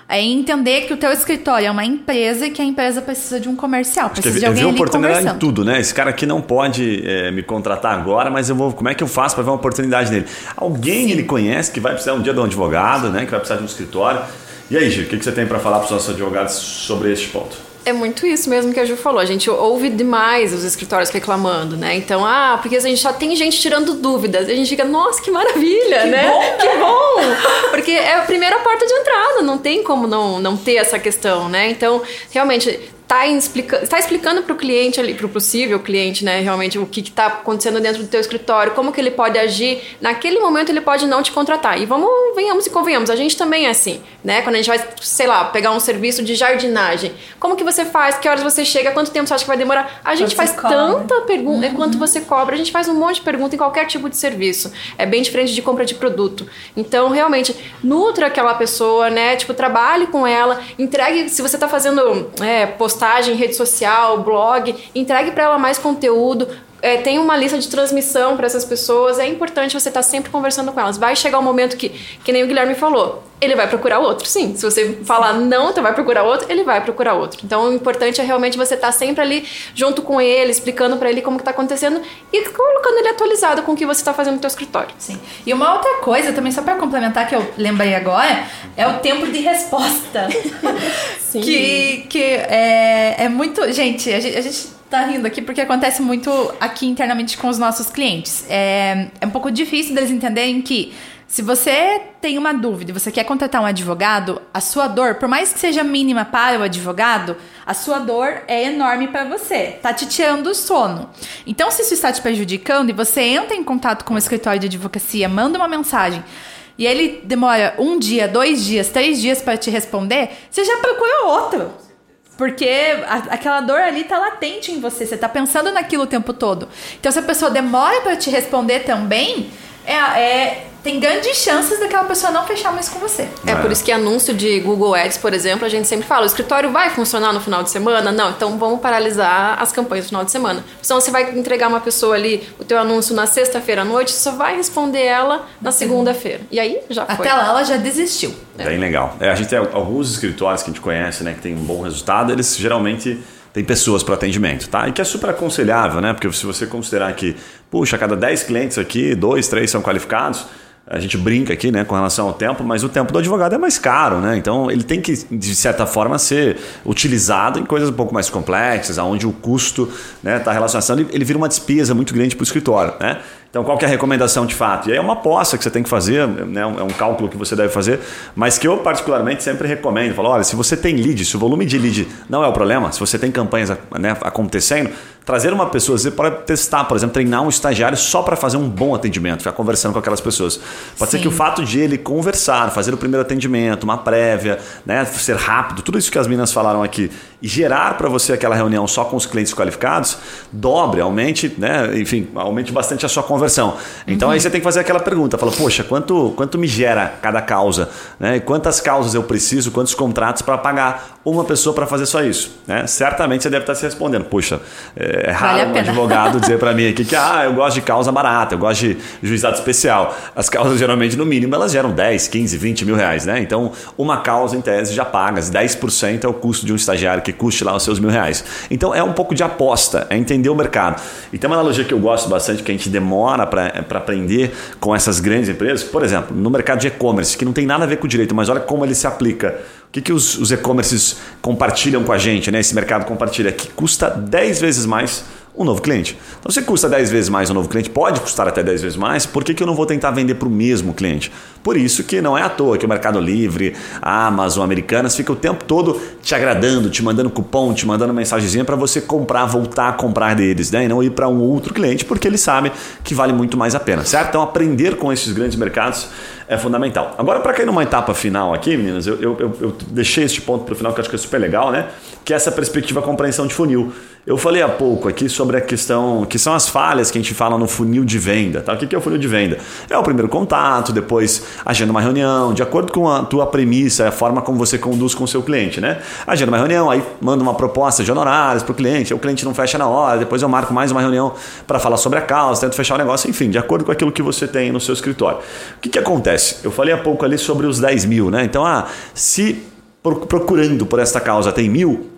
é entender que o teu escritório é uma empresa e que a empresa precisa de um comercial, precisa que, de alguém eu vi oportunidade em tudo, né? Esse cara aqui não pode é, me contratar agora, mas eu vou. Como é que eu faço para ver uma oportunidade nele? Alguém Sim. ele conhece que vai precisar um dia de um advogado, né? Que vai precisar de um escritório. E aí, Gil, o que, que você tem para falar para os nossos advogados sobre este ponto? É muito isso mesmo que a Ju falou. A gente ouve demais os escritórios reclamando, né? Então, ah, porque a gente só tem gente tirando dúvidas. A gente fica, nossa, que maravilha, que né? Bom, *laughs* que bom! Porque é a primeira porta de entrada, não tem como não, não ter essa questão, né? Então, realmente, tá, explica, tá explicando para o cliente ali, para o possível cliente, né, realmente o que está acontecendo dentro do teu escritório, como que ele pode agir. Naquele momento ele pode não te contratar. E vamos, venhamos e convenhamos, a gente também é assim, né? Quando a gente vai, sei lá, pegar um serviço de jardinagem, como que você faz? Que horas você chega? Quanto tempo você acha que vai demorar? A gente faz tanta pergunta, uhum. quanto você cobra. A gente faz um monte de pergunta em qualquer tipo de serviço. É bem diferente de compra de produto. Então, realmente, nutra aquela pessoa, né? Tipo, trabalhe com ela, entregue, se você está fazendo é, postagem, rede social, blog, entregue para ela mais conteúdo, é, tem uma lista de transmissão para essas pessoas, é importante você estar tá sempre conversando com elas. Vai chegar um momento que, que nem o Guilherme falou, ele vai procurar outro, sim. Se você falar não, então vai procurar outro, ele vai procurar outro. Então o importante é realmente você estar tá sempre ali junto com ele, explicando para ele como que está acontecendo e colocando ele atualizado com o que você está fazendo no teu escritório. Sim. E uma outra coisa também, só para complementar que eu lembrei agora, é o tempo de resposta. *laughs* sim. Que, que é, é muito... Gente, a gente, a gente tá rindo aqui porque acontece muito aqui internamente com os nossos clientes. É, é um pouco difícil deles entenderem que se você tem uma dúvida você quer contratar um advogado, a sua dor, por mais que seja mínima para o advogado, a sua dor é enorme para você. Tá te tirando o sono. Então, se isso está te prejudicando e você entra em contato com o escritório de advocacia, manda uma mensagem e ele demora um dia, dois dias, três dias para te responder, você já procura outro. Porque a, aquela dor ali tá latente em você, você tá pensando naquilo o tempo todo. Então, se a pessoa demora para te responder também, é, é, tem grandes chances daquela pessoa não fechar mais com você. É, é, por isso que anúncio de Google Ads, por exemplo, a gente sempre fala: o escritório vai funcionar no final de semana? Não, então vamos paralisar as campanhas no final de semana. Então você vai entregar uma pessoa ali o teu anúncio na sexta-feira à noite, você só vai responder ela na segunda-feira. E aí já foi. Até lá ela já desistiu. É. Bem legal. É, a gente tem alguns escritórios que a gente conhece, né, que tem um bom resultado, eles geralmente tem pessoas para atendimento, tá? E que é super aconselhável, né? Porque se você considerar que, puxa, a cada 10 clientes aqui, dois, três são qualificados, a gente brinca aqui né, com relação ao tempo, mas o tempo do advogado é mais caro, né? Então ele tem que, de certa forma, ser utilizado em coisas um pouco mais complexas, onde o custo está né, tá relacionado, ele vira uma despesa muito grande para o escritório. Né? Então, qual é a recomendação de fato? E aí é uma aposta que você tem que fazer, né? é um cálculo que você deve fazer, mas que eu particularmente sempre recomendo. Falo, olha, se você tem lead, se o volume de lead não é o problema, se você tem campanhas né, acontecendo, trazer uma pessoa, você pode testar, por exemplo, treinar um estagiário só para fazer um bom atendimento, ficar conversando com aquelas pessoas. Pode Sim. ser que o fato de ele conversar, fazer o primeiro atendimento, uma prévia, né, ser rápido, tudo isso que as meninas falaram aqui, e gerar para você aquela reunião só com os clientes qualificados, dobre, aumente, né, enfim, aumente bastante a sua conversa conversão. Então uhum. aí você tem que fazer aquela pergunta, fala, poxa, quanto, quanto me gera cada causa? Né? E quantas causas eu preciso, quantos contratos para pagar uma pessoa para fazer só isso? Né? Certamente você deve estar se respondendo, poxa, é raro vale um advogado *laughs* dizer para mim aqui que ah, eu gosto de causa barata, eu gosto de juizado especial. As causas geralmente no mínimo elas geram 10, 15, 20 mil reais, né? Então uma causa em tese já paga, 10% é o custo de um estagiário que custe lá os seus mil reais. Então é um pouco de aposta, é entender o mercado. E tem uma analogia que eu gosto bastante que a gente demora demora para aprender com essas grandes empresas. Por exemplo, no mercado de e-commerce, que não tem nada a ver com o direito, mas olha como ele se aplica. O que, que os, os e-commerces compartilham com a gente, né? esse mercado compartilha? Que custa 10 vezes mais um novo cliente. Então, se custa 10 vezes mais um novo cliente, pode custar até 10 vezes mais, por que, que eu não vou tentar vender para o mesmo cliente? Por isso que não é à toa que o Mercado Livre, a Amazon, Americanas fica o tempo todo te agradando, te mandando cupom, te mandando mensagenzinha para você comprar, voltar a comprar deles, né? E não ir para um outro cliente, porque ele sabe que vale muito mais a pena, certo? Então, aprender com esses grandes mercados é fundamental. Agora, para cair numa etapa final aqui, meninas, eu, eu, eu, deixei este ponto para o final que eu acho que é super legal, né? Que é essa perspectiva compreensão de funil. Eu falei há pouco aqui sobre a questão que são as falhas que a gente fala no funil de venda. Tá? O que é o funil de venda? É o primeiro contato, depois agenda uma reunião, de acordo com a tua premissa, a forma como você conduz com o seu cliente. Né? Agenda uma reunião, aí manda uma proposta de honorários para o cliente, o cliente não fecha na hora, depois eu marco mais uma reunião para falar sobre a causa, tento fechar o negócio, enfim, de acordo com aquilo que você tem no seu escritório. O que, que acontece? Eu falei há pouco ali sobre os 10 mil, né? Então, ah, se procurando por esta causa tem mil,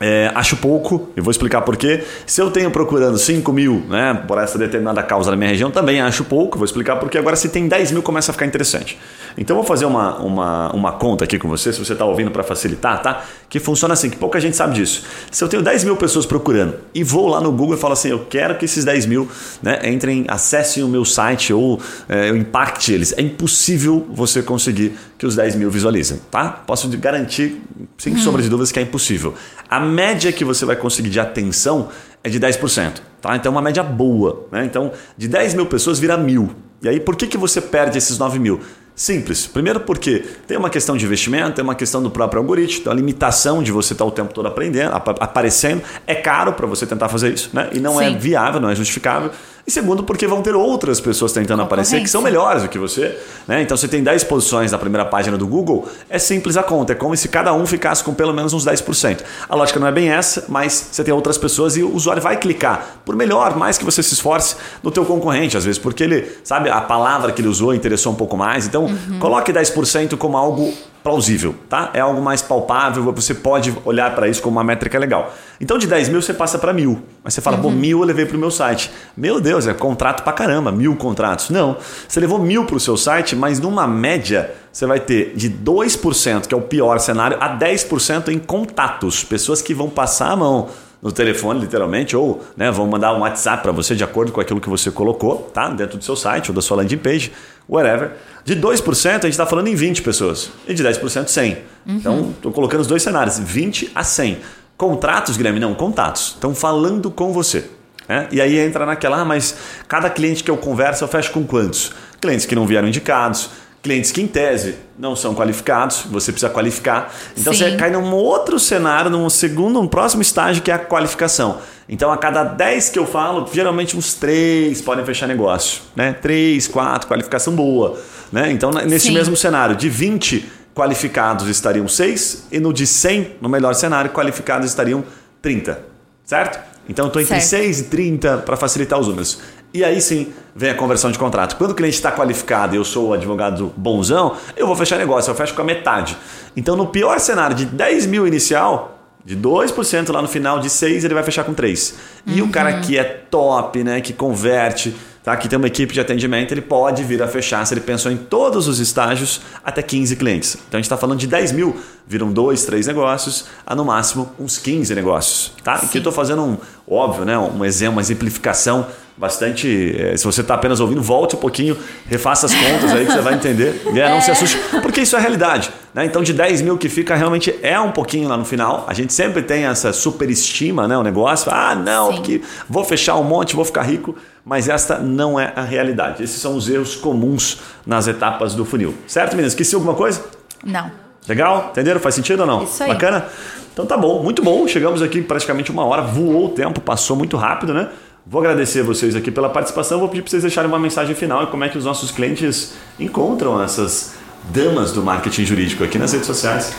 é, acho pouco, e vou explicar por quê. Se eu tenho procurando 5 mil né, por essa determinada causa na minha região, também acho pouco, vou explicar por quê. Agora, se tem 10 mil, começa a ficar interessante. Então, vou fazer uma, uma, uma conta aqui com você, se você está ouvindo para facilitar, tá? Que funciona assim, que pouca gente sabe disso. Se eu tenho 10 mil pessoas procurando e vou lá no Google e falo assim, eu quero que esses 10 mil né, entrem, acessem o meu site ou é, eu impacte eles, é impossível você conseguir que os 10 mil visualizem, tá? Posso garantir, sem hum. sombra de dúvidas, que é impossível. A média que você vai conseguir de atenção é de 10%. Tá? Então, é uma média boa. Né? Então, de 10 mil pessoas vira mil. E aí, por que, que você perde esses 9 mil? Simples. Primeiro porque tem uma questão de investimento, tem uma questão do próprio algoritmo, tem a limitação de você estar o tempo todo aprendendo, aparecendo. É caro para você tentar fazer isso, né? E não é Sim. é viável, não é justificável. E segundo, porque vão ter outras pessoas tentando aparecer que são melhores do que você. Né? Então, você tem 10 posições na primeira página do Google, é simples a conta. É como se cada um ficasse com pelo menos uns 10%. A lógica não é bem essa, mas você tem outras pessoas e o usuário vai clicar. Por melhor, mais que você se esforce no teu concorrente, às vezes, porque ele, sabe, a palavra que ele usou interessou um pouco mais. Então, uhum. coloque 10% como algo plausível, tá? É algo mais palpável, você pode olhar para isso como uma métrica legal. Então de 10 mil você passa para mil. Mas você fala, uhum. pô, mil eu levei para o meu site. Meu Deus, é contrato para caramba, mil contratos. Não, você levou mil para o seu site, mas numa média você vai ter de 2%, que é o pior cenário, a 10% em contatos. Pessoas que vão passar a mão no telefone, literalmente, ou né, vão mandar um WhatsApp para você de acordo com aquilo que você colocou, tá? Dentro do seu site ou da sua landing page, whatever. De 2%, a gente está falando em 20 pessoas. E de 10%, 100. Uhum. Então, estou colocando os dois cenários, 20 a 100. Contratos, Guilherme? Não, contatos. Estão falando com você. Né? E aí entra naquela, ah, mas cada cliente que eu converso, eu fecho com quantos? Clientes que não vieram indicados, clientes que, em tese, não são qualificados, você precisa qualificar. Então Sim. você cai num outro cenário, num segundo, um próximo estágio que é a qualificação. Então, a cada 10 que eu falo, geralmente uns 3 podem fechar negócio. Né? 3, 4, qualificação boa. Né? Então, nesse Sim. mesmo cenário, de 20 qualificados estariam 6 e no de 100, no melhor cenário, qualificados estariam 30. Certo? Então, estou entre certo. 6 e 30 para facilitar os números. E aí sim vem a conversão de contrato. Quando o cliente está qualificado e eu sou o advogado bonzão, eu vou fechar negócio, eu fecho com a metade. Então, no pior cenário de 10 mil inicial, de 2% lá no final, de 6 ele vai fechar com 3. E uhum. o cara que é top, né, que converte, tá, que tem uma equipe de atendimento, ele pode vir a fechar, se ele pensou em todos os estágios, até 15 clientes. Então a gente está falando de 10 mil, viram 2, 3 negócios, a no máximo uns 15 negócios. Tá? Aqui eu estou fazendo um, óbvio, né, um exemplo, uma exemplificação bastante. É, se você está apenas ouvindo, volte um pouquinho, refaça as contas aí que você vai entender. *laughs* É, não se assuste, porque isso é a realidade. Né? Então, de 10 mil que fica, realmente é um pouquinho lá no final. A gente sempre tem essa superestima, né? O negócio. Ah, não, porque vou fechar um monte, vou ficar rico. Mas esta não é a realidade. Esses são os erros comuns nas etapas do funil. Certo, meninas? Esqueci alguma coisa? Não. Legal? Entenderam? Faz sentido ou não? Isso aí. Bacana? Então tá bom, muito bom. Chegamos aqui praticamente uma hora, voou o tempo, passou muito rápido, né? Vou agradecer vocês aqui pela participação. Vou pedir para vocês deixarem uma mensagem final e como é que os nossos clientes encontram essas damas do marketing jurídico aqui nas redes sociais.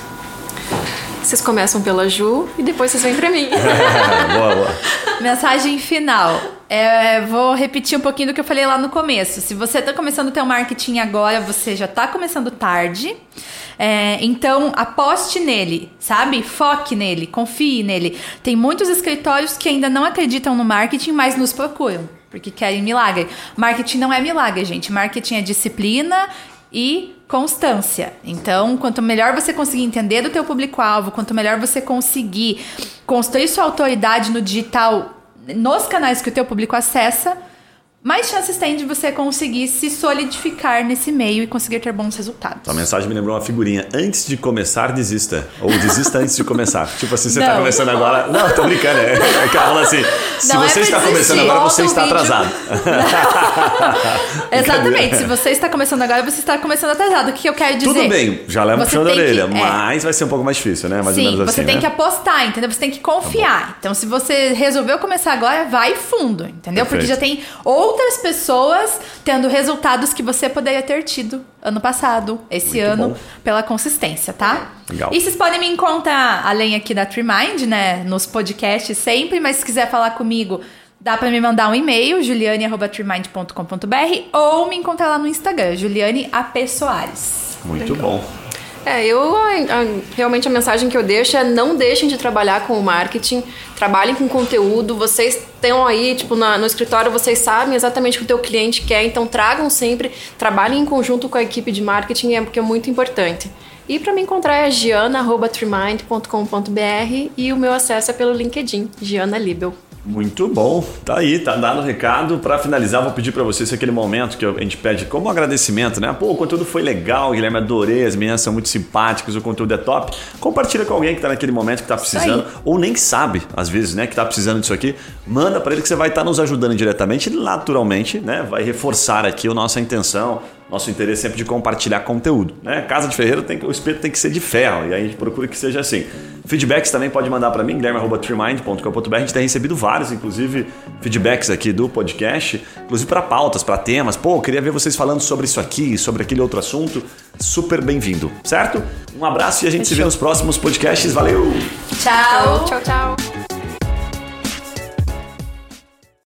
Vocês começam pela Ju e depois vocês vêm para mim. *laughs* boa, boa. Mensagem final. É, vou repetir um pouquinho do que eu falei lá no começo. Se você está começando o teu marketing agora, você já está começando tarde. É, então, aposte nele, sabe? Foque nele, confie nele. Tem muitos escritórios que ainda não acreditam no marketing, mas nos procuram. Porque querem milagre. Marketing não é milagre, gente. Marketing é disciplina e constância. Então, quanto melhor você conseguir entender do teu público-alvo, quanto melhor você conseguir construir sua autoridade no digital, nos canais que o teu público acessa, mais chances tem de você conseguir se solidificar nesse meio e conseguir ter bons resultados. A mensagem me lembrou uma figurinha. Antes de começar, desista. Ou desista antes de começar. *laughs* Tipo assim, você está começando agora. Não, tô brincando. É, é que fala assim: se não você é está começando agora, você está atrasado. *laughs* *laughs* Exatamente. Se você está começando agora, você está começando atrasado. O que eu quero dizer? Tudo bem, já leva puxão da orelha, que, é. mas vai ser um pouco mais difícil, né? Mais Sim, ou menos assim. Você tem né? que apostar, entendeu? Você tem que confiar. Tá então, se você resolveu começar agora, vai fundo, entendeu? Perfeito. Porque já tem outras pessoas tendo resultados que você poderia ter tido ano passado, esse Muito ano, bom. pela consistência, tá? Legal. E vocês podem me encontrar, além aqui da Trimind, né, nos podcasts sempre, mas se quiser falar comigo, dá para me mandar um e-mail, juliane.trimind.com.br ou me encontrar lá no Instagram, Juliane AP Soares. Muito Legal. bom. É, eu realmente a mensagem que eu deixo é não deixem de trabalhar com o marketing, trabalhem com conteúdo, vocês estão aí, tipo, na, no escritório, vocês sabem exatamente o que o teu cliente quer, então tragam sempre, trabalhem em conjunto com a equipe de marketing, é porque é muito importante. E para me encontrar é giana.trimind.com.br e o meu acesso é pelo LinkedIn, Giana Libel. Muito bom, tá aí, tá dado o recado. Para finalizar, vou pedir para vocês aquele momento que a gente pede como agradecimento, né? Pô, o conteúdo foi legal, Guilherme, adorei, as meninas são muito simpáticas, o conteúdo é top. Compartilha com alguém que tá naquele momento que tá precisando, ou nem sabe, às vezes, né, que tá precisando disso aqui. Manda para ele que você vai estar tá nos ajudando diretamente e naturalmente, né, vai reforçar aqui a nossa intenção nosso interesse é sempre de compartilhar conteúdo. Né? Casa de Ferreiro, tem, o espeto tem que ser de ferro, e aí a gente procura que seja assim. Feedbacks também pode mandar para mim, guilherme.treemind.com.br. A gente tem recebido vários, inclusive, feedbacks aqui do podcast, inclusive para pautas, para temas. Pô, eu queria ver vocês falando sobre isso aqui, sobre aquele outro assunto. Super bem-vindo, certo? Um abraço e a gente Fechou. se vê nos próximos podcasts. Valeu! Tchau! Tchau, tchau!